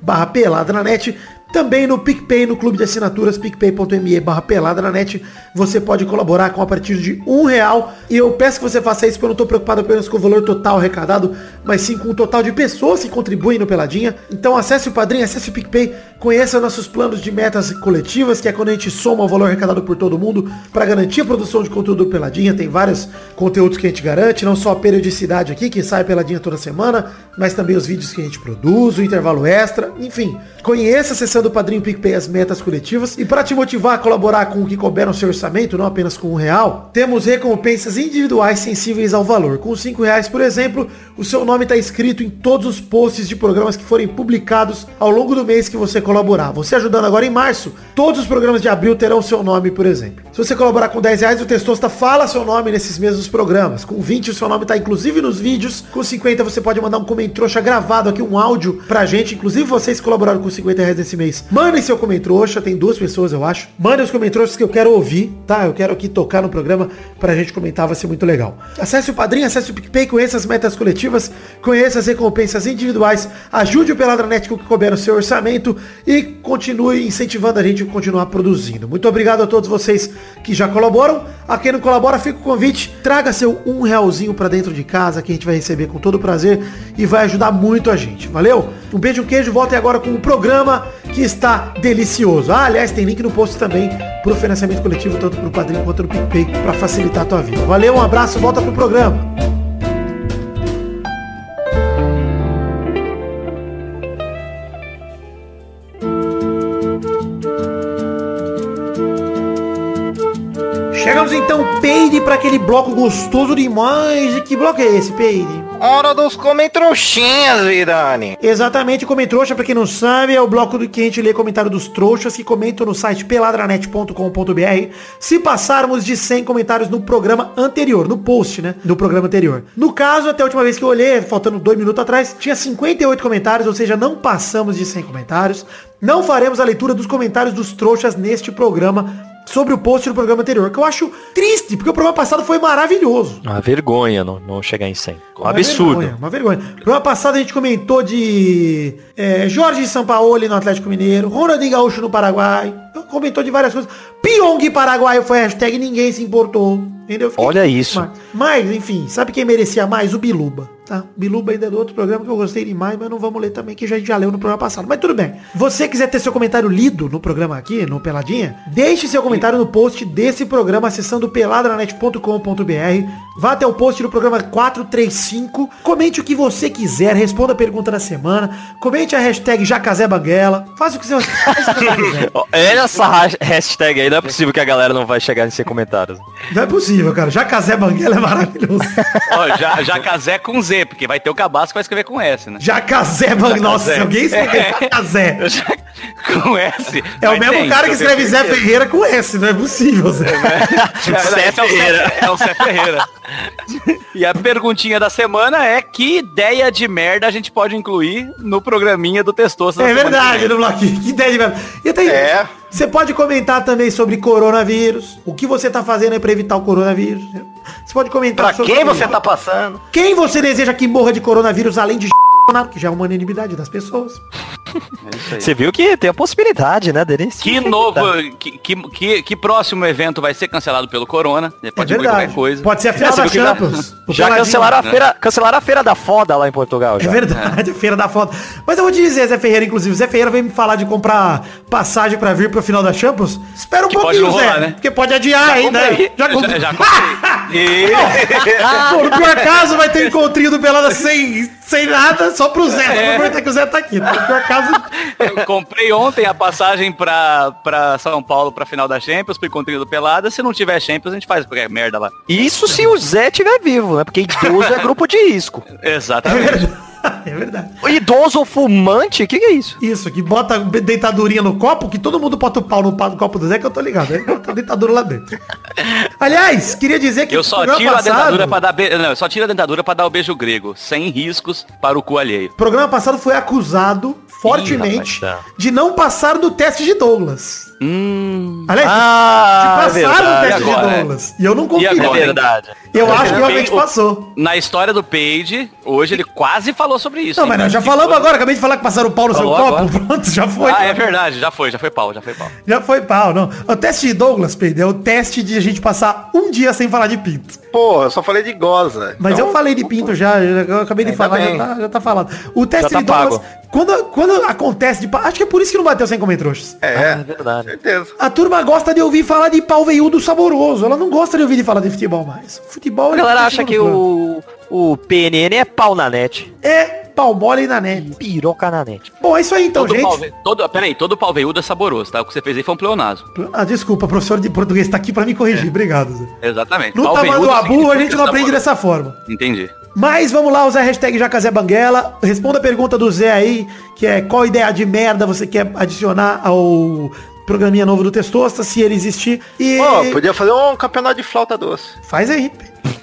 barra peladranet. Também no PicPay, no clube de assinaturas, picpay.me barra pelada na net, você pode colaborar com a partir de um real. E eu peço que você faça isso porque eu não estou preocupado apenas com o valor total arrecadado, mas sim com o total de pessoas que contribuem no Peladinha. Então acesse o Padrim, acesse o PicPay, conheça nossos planos de metas coletivas, que é quando a gente soma o valor arrecadado por todo mundo para garantir a produção de conteúdo do Peladinha. Tem vários conteúdos que a gente garante, não só a periodicidade aqui, que sai Peladinha toda semana, mas também os vídeos que a gente produz, o intervalo extra, enfim. Conheça acessando o Padrinho PicPay as metas coletivas. E para te motivar a colaborar com o que couber no seu orçamento, não apenas com um real, temos recompensas individuais sensíveis ao valor. Com cinco reais, por exemplo, o seu nome está escrito em todos os posts de programas que forem publicados ao longo do mês que você colaborar. Você ajudando agora em março, todos os programas de abril terão seu nome, por exemplo. Se você colaborar com 10 reais, o Testosta fala seu nome nesses mesmos programas. Com 20, o seu nome está inclusive nos vídeos. Com 50, você pode mandar um comentrouxa gravado aqui, um áudio pra gente. Inclusive vocês colaboraram com 50 reais nesse mês. Mandem seu comentrouxa, tem duas pessoas, eu acho. Mandem os comentrouxas que eu quero ouvir, tá? Eu quero aqui tocar no programa pra gente comentar, vai ser muito legal. Acesse o Padrinho, acesse o PicPay, conheça as metas coletivas, conheça as recompensas individuais, ajude o Peladranet com o que couber no seu orçamento e continue incentivando a gente a continuar produzindo. Muito obrigado a todos vocês que já colaboram. A quem não colabora, fica o convite, traga seu um realzinho pra dentro de casa que a gente vai receber com todo prazer e vai ajudar muito a gente. Valeu? Um beijo, um queijo, voltem agora com o programa que está delicioso. Ah, aliás, tem link no post também pro financiamento coletivo, tanto pro Padrinho quanto no PicPay, pra facilitar a tua vida. Valeu, um abraço, volta pro programa. Para aquele bloco gostoso demais. E que bloco é esse, Peide? Hora dos comentrouxinhas, Vidani. Exatamente, Comentrouxa, pra quem não sabe, é o bloco do que a gente lê comentário dos trouxas que comentam no site peladranet.com.br se passarmos de 100 comentários no programa anterior, no post, né, do programa anterior. No caso, até a última vez que eu olhei, faltando dois minutos atrás, tinha 58 comentários, ou seja, não passamos de 100 comentários. Não faremos a leitura dos comentários dos trouxas neste programa sobre o post do programa anterior, que eu acho triste, porque o programa passado foi maravilhoso. Uma vergonha não, não chegar em 100. Um Uma absurdo. vergonha, uma vergonha. No programa passado a gente comentou de é, Jorge Sampaoli no Atlético Mineiro, Ronaldinho Gaúcho no Paraguai, comentou de várias coisas. Pyong Paraguaio foi hashtag ninguém se importou. Entendeu? Olha isso. demais. Mas, enfim, sabe quem merecia mais? O Biluba. Tá? Biluba ainda é do outro programa que eu gostei demais, mas não vamos ler também, que já, a gente já leu no programa passado. Mas tudo bem. Você quiser ter seu comentário lido no programa aqui, no Peladinha, deixe seu comentário no post desse programa acessando peladranet.com.br. Vá até o post do programa 435. Comente o que você quiser, responda a pergunta da semana. Comente a hashtag Jacazé Banguela. Faça o que você faz o que você quiser. Ó, Essa ha- hashtag aí, não é possível que a galera não vai chegar em 100 comentários. Não é possível, cara. Jacazé Banguela é maravilhoso. Ó, já, Jacazé com Z, porque vai ter o cabaço que vai escrever com S, né? Jacazé Banguela. Nossa, se alguém escrever Jacazé. com S. É o mesmo tem, cara que tenho escreve Zé. Ferreira com S, não é possível, Zé. É, Zé esse é o Ferreira. É o Zé Ferreira. E a perguntinha da semana é que ideia de merda a gente pode incluir no programinha do Testoso. da É verdade, no bloquinho. Que ideia de merda. E tem, É. Você pode comentar também sobre coronavírus. O que você tá fazendo aí pra evitar o coronavírus. Você pode comentar Pra sobre quem você tá passando? Quem você deseja que morra de coronavírus além de porque já é uma unanimidade das pessoas. Você viu que tem a possibilidade, né, dele? se Que novo, que, que, que, que próximo evento vai ser cancelado pelo Corona? É Pode incluir verdade. qualquer coisa. Pode ser a final você da que já- Champions. Já Peladinho. cancelaram a, feira, cancelaram a feira da foda lá em Portugal. É Já. verdade, a feira da foto. Mas eu vou te dizer, Zé Ferreira, inclusive, Zé Ferreira veio me falar de comprar passagem pra vir pro final da Champions. Espera um Que pode pouquinho, não Zé. rolar, né? Porque pode adiar ainda. comprei. Já Já, comprei. já comprei. Por, por acaso vai ter um encontrinho do Pelada sem, sem nada, só pro Zé. Vamos aproveitar que o Zé tá aqui. Por acaso. Eu comprei ontem a passagem pra, pra São Paulo pra final da Champions, pro encontrinho do Pelada. Se não tiver Champions, a gente faz qualquer merda lá. Isso se o Zé estiver vivo, né? Porque idoso é grupo de risco. Exatamente. É verdade. O idoso fumante, o que, que é isso? Isso, que bota deitadurinha no copo, que todo mundo bota o pau no, no copo do Zé, que eu tô ligado. Ele bota a dentadura lá dentro. Aliás, queria dizer que Eu só programa tiro a passado- dentadura pra dar be... Não, eu só tiro a dentadura pra dar o beijo grego, sem riscos para o cu alheio. O programa passado foi acusado fortemente rapaz, tá. de não passar do teste de Douglas. Hum. Aliás, Ah, de é passar no verdade. teste E agora, de? Douglas. E eu não E confio. hein? verdade. Eu acho que O- realmente o- passou. Na história do Page, hoje ele quase falou sobre isso. Não, hein? mas nós já falamos agora, acabei de falar que passaram o pau no seu Falou copo. agora. Pronto, já foi. Ah, é verdade, já foi, já foi pau, já foi pau. Já foi pau, não. O teste de Douglas, Pedro, é o teste de a gente passar um dia sem falar de pinto. Pô, eu só falei de goza. Mas Então, eu falei de pinto já, eu acabei de Ainda falar, já tá, já tá falado. O teste tá de Douglas, pago. quando, quando acontece de pau, acho que é por isso que não bateu sem comer trouxas. Ah, É, é verdade. Certeza. A turma gosta de ouvir falar de pau veiudo saboroso. Ela não gosta de ouvir de falar de futebol mais. Futebol A é galera acha que o, o PNN é pau na net. É pau mole na net. Piroca na net. Bom, é isso aí então, todo gente. pau, todo, peraí, todo pau veiudo é saboroso, tá? O que você fez aí foi um pleonasmo. Ah, desculpa, professor de português tá aqui pra me corrigir. Obrigado, Zé. Exatamente. No Pau tamanho do abu, a gente não aprende dessa forma. Entendi. Mas vamos lá, usar a hashtag Jacazé Banguela. Responda a pergunta do Zé aí, que é qual ideia de merda você quer adicionar ao programinha novo do Testosta, se ele existir. E Pô, podia fazer um campeonato de flauta doce. faz aí.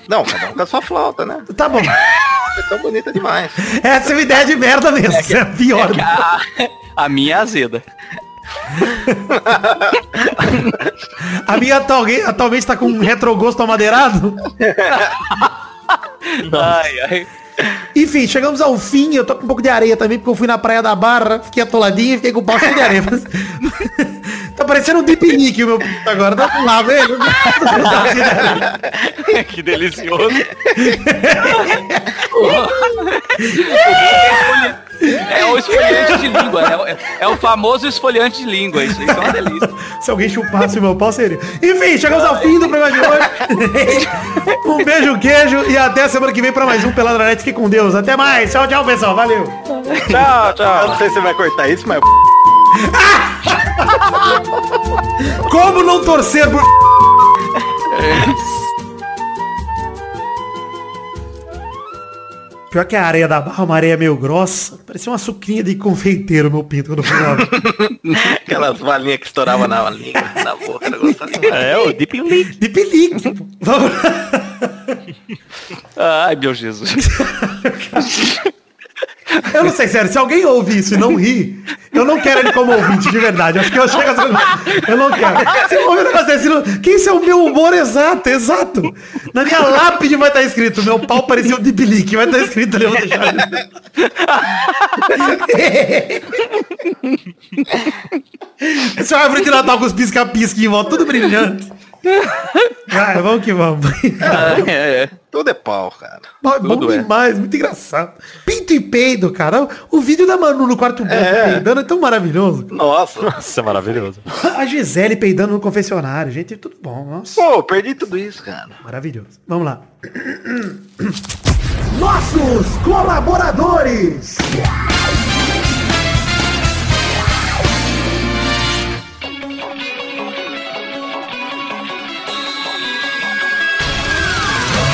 Não, cada um com a sua flauta, né? Tá bom. É tão bonita demais. Essa é uma ideia de merda mesmo. É, é pior. A, a minha é azeda. A minha atualmente, atualmente tá com um retrogosto amadeirado. Ai, ai. Enfim, chegamos ao fim. Eu tô com um pouco de areia também, porque eu fui na praia da Barra, fiquei atoladinho e fiquei com o pau cheio de areia. parecendo um deep nick o meu pinto agora. Dá pra lá, velho. que delicioso. É o esfoliante de língua, é o, é o famoso esfoliante de língua, isso, isso é uma delícia. Se alguém chupasse o meu pau, seria. Enfim, chegamos ao fim do programa de hoje. um beijo, queijo e até a semana que vem pra mais um Peladranet. Fique com Deus. Até mais. Tchau, tchau, pessoal. Valeu. Tchau, tchau. Eu não sei se você vai cortar isso, mas... Como não torcer por... Pior que a areia da barra, uma areia meio grossa. Parecia uma suquinha de confeiteiro, meu pinto, quando eu falava. Aquelas valinhas que estouravam na língua, na boca. É, o Deep Link. De pelique. pô. Vamos lá. Ai, meu Jesus. Eu não sei, sério, se alguém ouve isso e não ri, eu não quero ele como ouvinte, de verdade. Acho que eu chego a Eu não quero. Se eu ouvir um negócio que isso é o meu humor exato, exato. Na minha lápide vai estar escrito, meu pau parecia um debilique, vai estar escrito ali, eu vou deixar. Essa árvore de Natal com os pisca-pisca em volta, tudo brilhante. Vai, vamos que vamos. é, é. Tudo é pau, cara. Bom, bom Tudo é. demais, muito engraçado. Pinto e peido, cara. O vídeo da Manu no quarto branco É. peidando é tão maravilhoso. Nossa. Nossa, maravilhoso. A Gisele peidando no confessionário, gente, tudo bom. Nossa, Pô, perdi tudo isso, cara. maravilhoso. Vamos lá. Nossos colaboradores.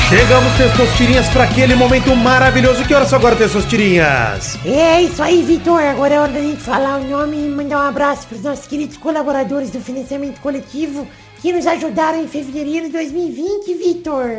Chegamos, Testosterinhas, para aquele momento maravilhoso. Que horas são agora, Testosterinhas? É isso aí, Vitor. Agora é hora da gente falar o nome e mandar um abraço para os nossos queridos colaboradores do financiamento coletivo que nos ajudaram em fevereiro de 2020, Vitor.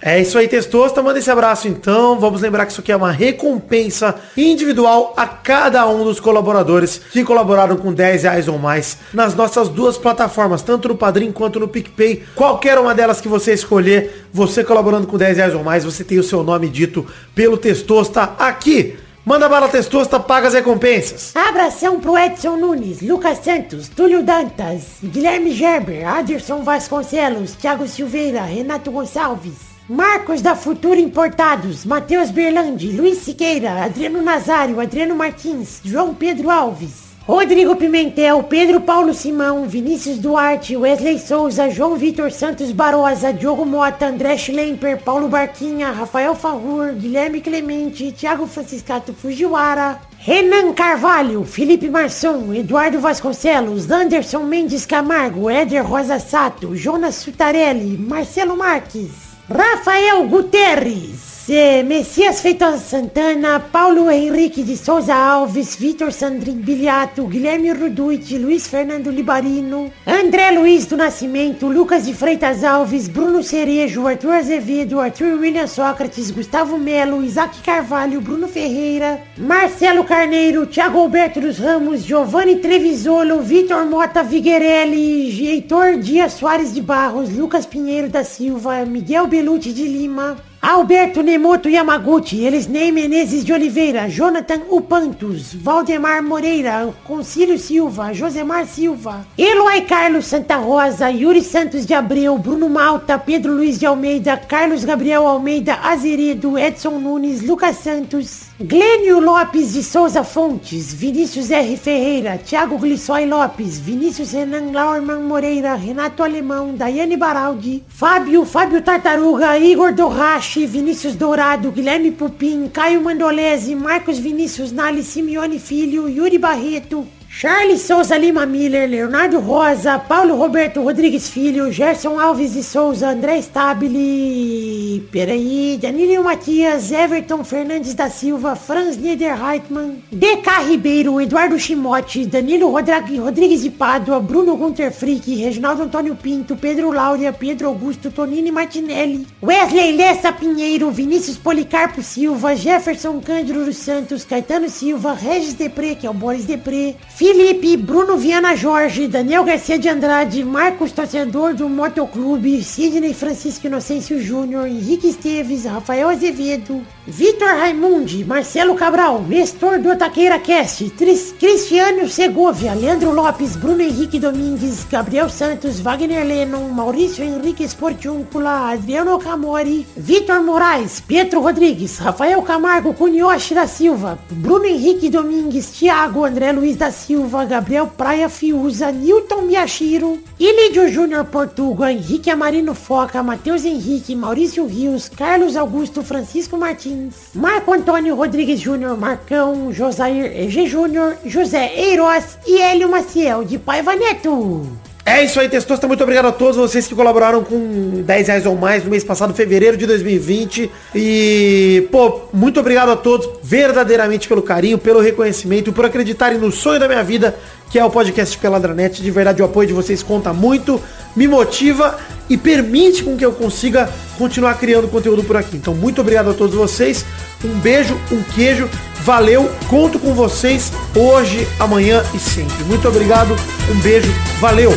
É isso aí, Testosta. Manda esse abraço então. Vamos lembrar que isso aqui é uma recompensa individual a cada um dos colaboradores que colaboraram com 10 reais ou mais nas nossas duas plataformas, tanto no Padrim quanto no PicPay. Qualquer uma delas que você escolher, você colaborando com 10 reais ou mais, você tem o seu nome dito pelo Testosta aqui. Manda bala testosta, paga as recompensas. Abração pro Edson Nunes, Lucas Santos, Túlio Dantas, Guilherme Gerber, Aderson Vasconcelos, Thiago Silveira, Renato Gonçalves, Marcos da Futura Importados, Matheus Berlandi, Luiz Siqueira, Adriano Nazário, Adriano Martins, João Pedro Alves, Rodrigo Pimentel, Pedro Paulo Simão, Vinícius Duarte, Wesley Souza, João Vitor Santos Barosa, Diogo Mota, André Schlemper, Paulo Barquinha, Rafael Farrur, Guilherme Clemente, Thiago Franciscato Fujiwara, Renan Carvalho, Felipe Marçom, Eduardo Vasconcelos, Anderson Mendes Camargo, Éder Rosa Sato, Jonas Sutarelli, Marcelo Marques, Rafael Guterres, eh, Messias Feitosa Santana, Paulo Henrique de Souza Alves, Vitor Sandrin Biliato, Guilherme Ruduit, Luiz Fernando Libarino, André Luiz do Nascimento, Lucas de Freitas Alves, Bruno Cerejo, Arthur Azevedo, Arthur William Sócrates, Gustavo Melo, Isaac Carvalho, Bruno Ferreira, Marcelo Carneiro, Thiago Alberto dos Ramos, Giovanni Trevisolo, Vitor Mota Viguerelli, Heitor Dias Soares de Barros, Lucas Pinheiro da Silva, Miguel Belucci de Lima, Alberto Nemoto Yamaguchi, Elisnei Menezes de Oliveira, Jonathan Upantos, Valdemar Moreira, Concílio Silva, Josemar Silva, Eloy Carlos Santa Rosa, Yuri Santos de Abreu, Bruno Malta, Pedro Luiz de Almeida, Carlos Gabriel Almeida Azeredo, Edson Nunes, Lucas Santos, Glênio Lopes de Souza Fontes, Vinícius R. Ferreira, Thiago Glissói Lopes, Vinícius Renan Laurman Moreira, Renato Alemão, Daiane Baraldi, Fábio, Fábio Tartaruga, Igor Dorrache, Vinícius Dourado, Guilherme Pupim, Caio Mandolese, Marcos Vinícius Nali Simeone Filho, Yuri Barreto, Charles Souza Lima Miller, Leonardo Rosa, Paulo Roberto Rodrigues Filho, Gerson Alves de Souza, André Stabile, peraí, Danilo Matias, Everton Fernandes da Silva, Franz Niederreitmann, DK Ribeiro, Eduardo Chimote, Danilo Rodrigues, Rodrigues de Pádua, Bruno Gunter Frick, Reginaldo Antônio Pinto, Pedro Laura, Pedro Augusto, Tonini Martinelli, Wesley Lessa Pinheiro, Vinícius Policarpo Silva, Jefferson Cândido dos Santos, Caetano Silva, Regis Depré, que é o Boris Depré, Felipe, Bruno Viana Jorge, Daniel Garcia de Andrade, Marcos Torcedor do Motoclube, Sidney Francisco Inocêncio Júnior, Henrique Esteves, Rafael Azevedo, Vitor Raimundi, Marcelo Cabral, Nestor do Taqueira Cast, Tris- Cristiano Segovia, Leandro Lopes, Bruno Henrique Domingues, Gabriel Santos, Wagner Lennon, Maurício Henrique Esportiúncula, Adriano Camori, Vitor Moraes, Pietro Rodrigues, Rafael Camargo, Cunioche da Silva, Bruno Henrique Domingues, Thiago, André Luiz da Silva, Gabriel Praia Fiuza, Newton Miyashiro, Ilídio Júnior Portuga, Henrique Amarino Foca, Matheus Henrique, Maurício Rios, Carlos Augusto Francisco Martins, Marco Antônio Rodrigues Júnior, Marcão, Josair EG Júnior, José Eiroz e Hélio Maciel de Paiva Neto. É isso aí, Testosta. Muito obrigado a todos vocês que colaboraram com 10 reais ou mais no mês passado, fevereiro de 2020. E, pô, muito obrigado a todos verdadeiramente pelo carinho, pelo reconhecimento, por acreditarem no sonho da minha vida, que é o podcast Peladranet. De verdade, o apoio de vocês conta muito, me motiva e permite com que eu consiga continuar criando conteúdo por aqui. Então, muito obrigado a todos vocês. Um beijo, um queijo. Valeu, conto com vocês hoje, amanhã e sempre. Muito obrigado, um beijo, valeu!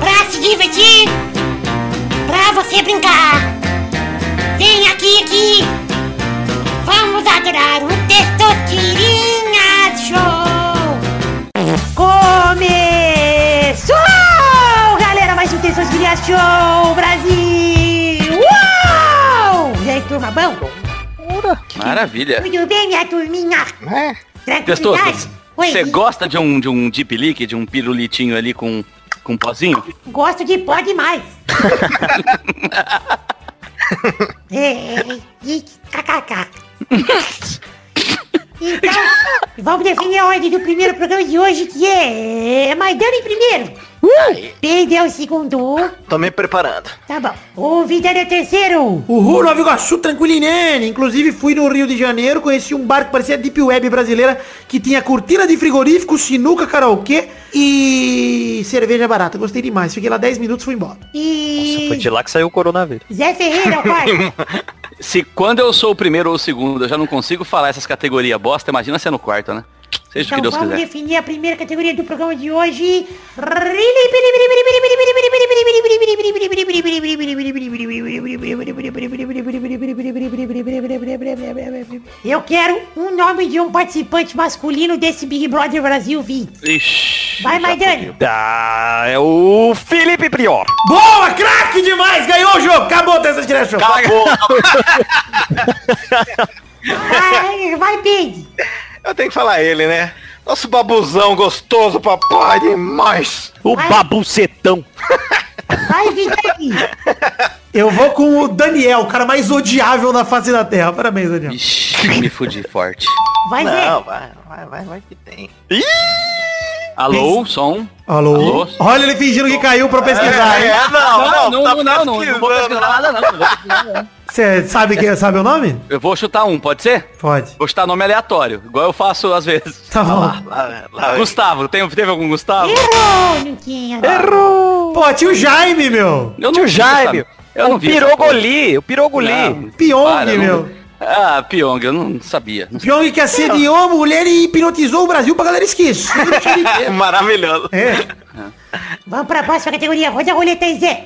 Pra se divertir, pra você brincar. Adorar o Testosterinha Show. Começou, galera, mais um Testosterinha Show Brasil. Uou! E aí, turma, bom? Maravilha. Tudo bem, minha turminha? Testoso, Tranquilidade? Oi, você gosta de um, de um deep leak, de um pirulitinho ali com, com pozinho? Gosto de pó demais. é, e kkk. Então, vamos definir a ordem do primeiro programa de hoje, que é Maidana em primeiro. Perdeu o segundo. Tô me preparando. Tá bom. O Vidano é o terceiro. Uhul, Nova Iguaçu, tranquilinene. Inclusive fui no Rio de Janeiro, conheci um bar que parecia Deep Web brasileira, que tinha cortina de frigorífico, sinuca, karaokê e cerveja barata. Gostei demais. Fiquei lá 10 minutos e fui embora. E Foi de lá que saiu o coronavírus. Zé Ferreira é o quarto. Se quando eu sou o primeiro ou o segundo, eu já não consigo falar essas categorias bosta, imagina ser no quarto, né? Seja então que Deus vamos quiser. definir a primeira categoria do programa de hoje. Eu quero um nome de um participante masculino desse Big Brother Brasil 20. Ixi, Vai, Maidani. Tá, ah, é o Felipe Prior. Boa, craque demais! Ganhou o jogo! Acabou dessa direção. Acabou. vai, vai, Big. Eu tenho que falar ele, né? Nosso babuzão gostoso, papai, demais. O Vai. babucetão. Vai, Vidani. Eu vou com o Daniel, o cara mais odiável na face da Terra. Parabéns, Daniel. Ixi, me fudi forte. Vai, Não, Zé. vai, vai, vai, vai que tem. Alô, som? Alô? Alô? Olha ele fingindo que caiu pra pesquisar, hein? É, não, Não, não, tá não, não, não, vou pesquisar nada não, não vou pesquisar nada. Você sabe, que, sabe o nome? Eu vou chutar um, pode ser? Pode. Vou chutar nome aleatório, igual eu faço às vezes. Tá bom. Lá, lá, vem. Gustavo, tem, teve algum Gustavo? Errou, não tinha. Pô, tinha o Jaime, meu. Eu Tio vi, Jaime. Eu não o vi. essa porra. Pirogoli. O Pirogoli. Não, Pyong, não- meu. Ah, Pyong, eu não sabia. Pyong que assediou mulher e hipnotizou o Brasil pra galera esquecer. É maravilhoso. É. Vamos pra próxima categoria. Roda a roleta aí, Zé.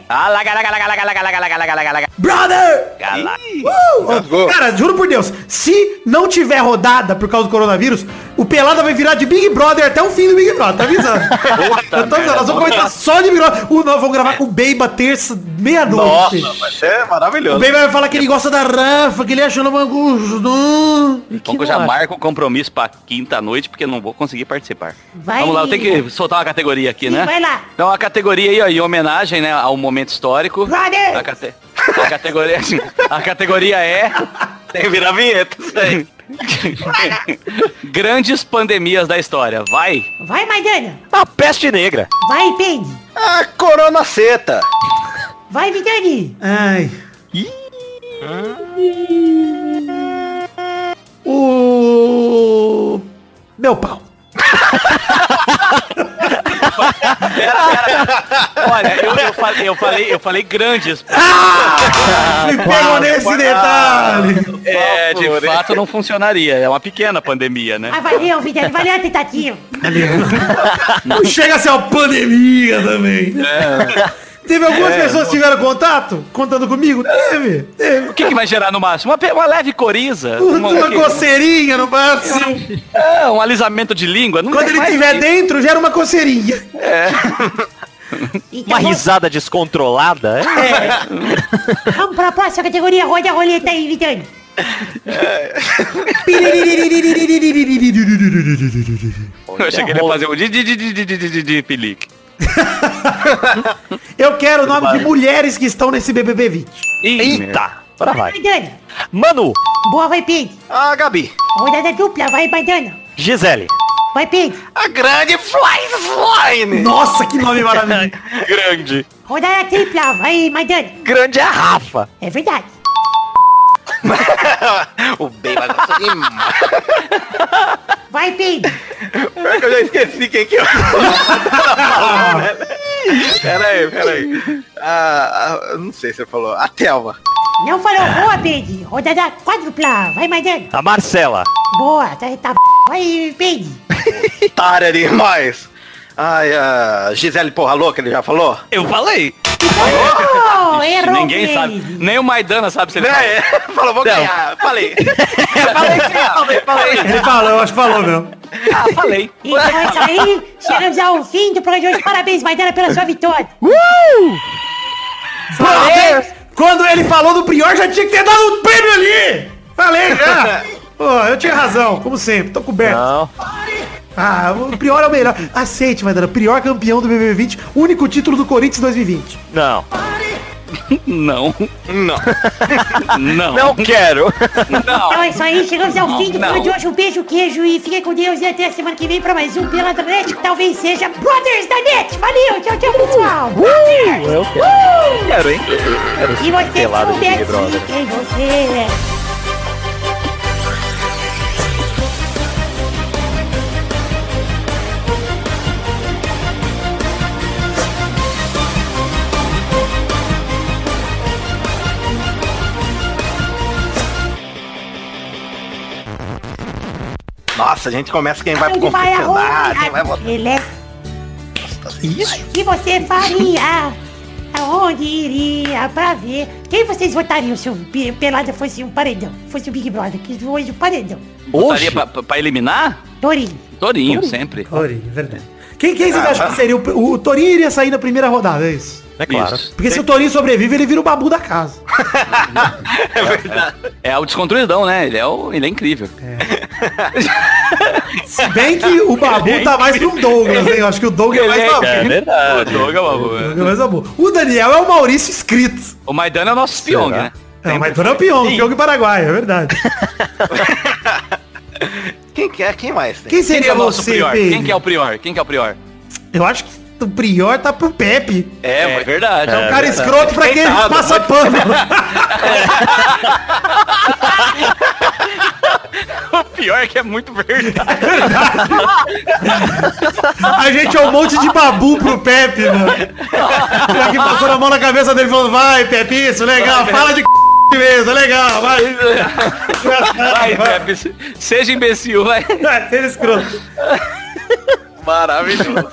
Brother! Uh! Cara, juro por Deus, se não tiver rodada por causa do coronavírus, o Pelada vai virar de Big Brother até o fim do Big Brother, tá avisando? Puta, tô, nós vamos comentar só de Big Brother. O, nós vamos gravar é. com o Beiba terça, meia-noite. Nossa, vai ser é maravilhoso. O Beiba vai falar que ele gosta da Rafa, que ele achou no Mangujo. Eu já marco o compromisso pra quinta-noite, porque não vou conseguir participar. Vai. Vamos lá, eu tenho que soltar uma categoria aqui, Sim, né? Vai lá. Então a categoria aí, ó, em homenagem, né, ao momento histórico. Brother! A, cate- a categoria, a categoria é Tem que virar vinheta. isso aí. grandes pandemias da história. Vai. Vai, Maidana. A peste negra. Vai, Pedro. A corona seta. Vai, Vidani. Ai. O... Meu pau. Olha, eu, eu falei, eu falei, eu falei grandes. Me pegou nesse detalhe. É, de fato não funcionaria. É uma pequena pandemia, né? Ah, valeu, Vidani. Valeu a tentativa. Não chega a ser uma pandemia também. Teve algumas pessoas que tiveram contato? Contando comigo? Teve. Teve. O que, que vai gerar no máximo? Uma, uma leve coriza. Uma, Uma, coceirinha no máximo. é, um alisamento de língua. Não Quando ele estiver que- dentro, gera uma coceirinha. Então, Uma vamos- risada descontrolada. É. Vamos pra próxima categoria. Roda a roleta aí, Vidani. Eu achei que ele ia fazer um de, de, de, de, de, de, de, de pelique. Eu quero o nome de mulheres que estão nesse BBB 20. Eita. Bora vai. Manu. Boa, vai, Pedro. A Gabi. Rodada dupla. Vai, Maidana. Gisele. Vai, Pedro. A grande Fly Flyne. Nossa, que nome maravilhoso. Grande. Rodada tripla. Vai, Maidana. Grande é a Rafa. É verdade. o bem vai gostar demais. Vai, Pedro. Que eu já esqueci quem que eu... pera aí, pera aí. Ah, ah, não sei se você falou. A Thelma. Não falou boa, Pedro. Rodada quádrupla. Vai, Maidana. A Marcela. Boa. Tá, tá. Vai, Pedro. Otária demais. Ai, a Gisele Porra Louca, ele já falou? Eu falei. Oh, errou, Ninguém Pedro. sabe. Nem o Maidana sabe se ele Né? fala. É, falou, vou Não. ganhar. Falei. falei, falei. Ele falou, eu acho que falou mesmo. Ah, falei. Então é isso aí. Chegamos ao fim do programa de hoje. Parabéns, Maidana, pela sua vitória. Falei. Quando ele falou do Prior, já tinha que ter dado um prêmio ali. Falei já. Pô, eu tinha razão, como sempre. Tô coberto. Não. Ah, o Prior é o melhor. Aceite, Maidana. Prior campeão do BBB 20. Único título do Corinthians 2020. Não. Não. Não. Não. Não quero. Então é isso aí. Chegamos ao fim do Não. programa de hoje. Um beijo, queijo e fiquem com Deus. E até a semana que vem pra mais um Pela Net, que talvez seja Brothers da Net. Valeu. Tchau, tchau, pessoal. Brothers. Eu quero. Quero, hein? Quero E você pelado de Brother. quem você é. Nossa, a gente começa quem vai pro confessionário, quem vai votar. Ele é Isso? O que você faria? onde iria pra ver. Quem vocês votariam se o Pe- Pelada fosse um paredão? Fosse o Big Brother, que hoje o paredão. Botaria pra, pra- eliminar? Torinho. Torinho, sempre. Torinho, verdade. Quem, quem vocês acham que seria o, o, o Torinho iria sair na primeira rodada, é isso? É claro. Isso. Porque se o Torinho sobrevive, ele vira o babu da casa. É o desconstruidão, né? Ele é, o, ele é incrível. Se bem que o babu tá mais pro Douglas, hein? Eu acho que o Douglas é mais babu. É O verdade. Doug é uma boa. O Douglas é mais babu. O Daniel é o Maurício inscrito. O Maidana é o nosso Será? né? É, tu não é o Pyong, o Pyong Paraguai, é verdade. Quem que é? Quem mais tem? Quem Quem que é seria o nosso você, prior? Pedro? Quem que é o prior? Quem que é o prior? Eu acho que o Prior tá pro Pepe. É, é verdade. É um cara escroto pra quem passa pano. O pior é que é muito verdade. A gente é um monte de babu pro Pepe, mano. Já que passou a mão na cabeça dele falou, vai, Pepe, isso, legal, fala de c... mesmo, legal, vai. Vai, Pepe, se- seja imbecil, vai. Vai, ser escroto. Maravilhoso.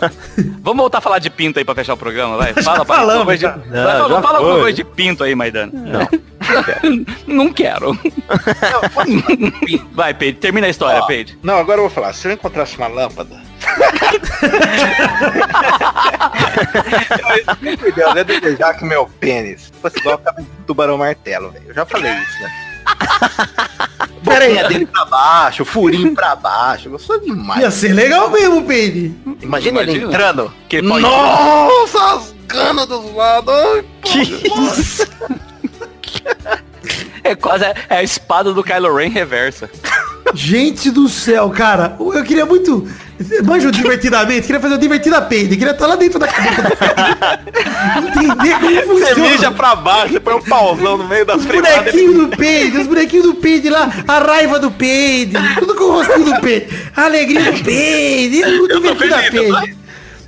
Vamos voltar a falar de pinto aí pra fechar o programa, vai. Já Fala, fala falamos, já. de, Não, vai, fala, já fala alguma coisa de pinto aí, Maidana. Não. Não quero. Vai, Peide, termina a história, Ó, Peide. Não, agora eu vou falar. Se eu encontrasse uma lâmpada. Meu Deus, é desejar que meu pênis fosse igual a cabeça do tubarão martelo, velho. Eu já falei isso, né? Boquinha dele pra baixo, furinho pra baixo. Gostou demais. Ia ser legal mesmo, Peide. Imagina ele Imagina. entrando. Que ele pode- Nossa, as canas dos lados. Ai, Que isso? É quase é a espada do Kylo Ren reversa. Gente do céu, cara, eu queria muito. Manja o divertidamente, queria fazer o divertida peide, queria estar lá dentro da cabeça. Entender como Você mija funciona. pra baixo, põe um pauzão no meio das Os bonequinhos do peide, os bonequinhos do peide lá, a raiva do peide, tudo com o rostinho do peide, a alegria do peide, o divertida peide.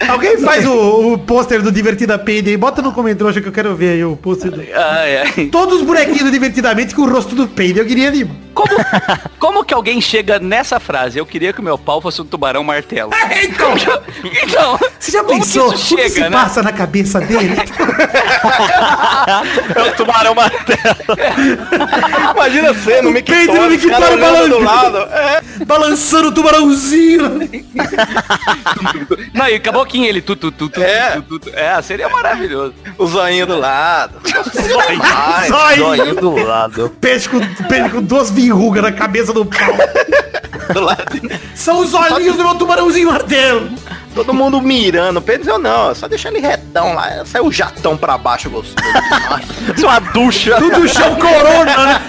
Alguém faz o, o pôster do Divertida aí, bota no comentário que eu quero ver aí o pôster do... Ai, ai. Todos os bonequinhos do Divertidamente com o rosto do peide, eu queria ali. Como, como que alguém chega nessa frase? Eu queria que o meu pau fosse um tubarão martelo. Então, Então, você já que pensou o isso que se chega, né? passa na cabeça dele? É o tubarão martelo. Imagina você no Mouse, Mickey cara Mouse olhando do lado. É. Balançando o tubarãozinho. Não, e acabou aqui ele tu, tu, tu, tu, É. tu, tu, tu. É, seria maravilhoso. O zoinho do lado. Ai, Zóio. do lado. Peixe com, peixe com duas verrugas na cabeça do pau. do. São os olhinhos do meu tubarãozinho martelo. Todo mundo mirando. Pedro não, só deixar ele retão lá. Saiu o jatão pra baixo gostoso. Isso é uma ducha. Tudo chão corona, né?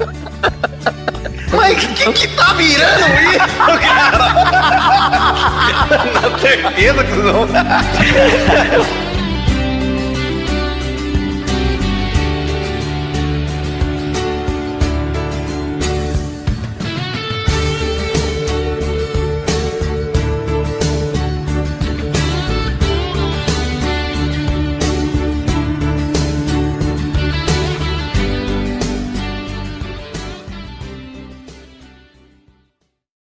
Mas quem que tá mirando isso, cara? Na certeza que não.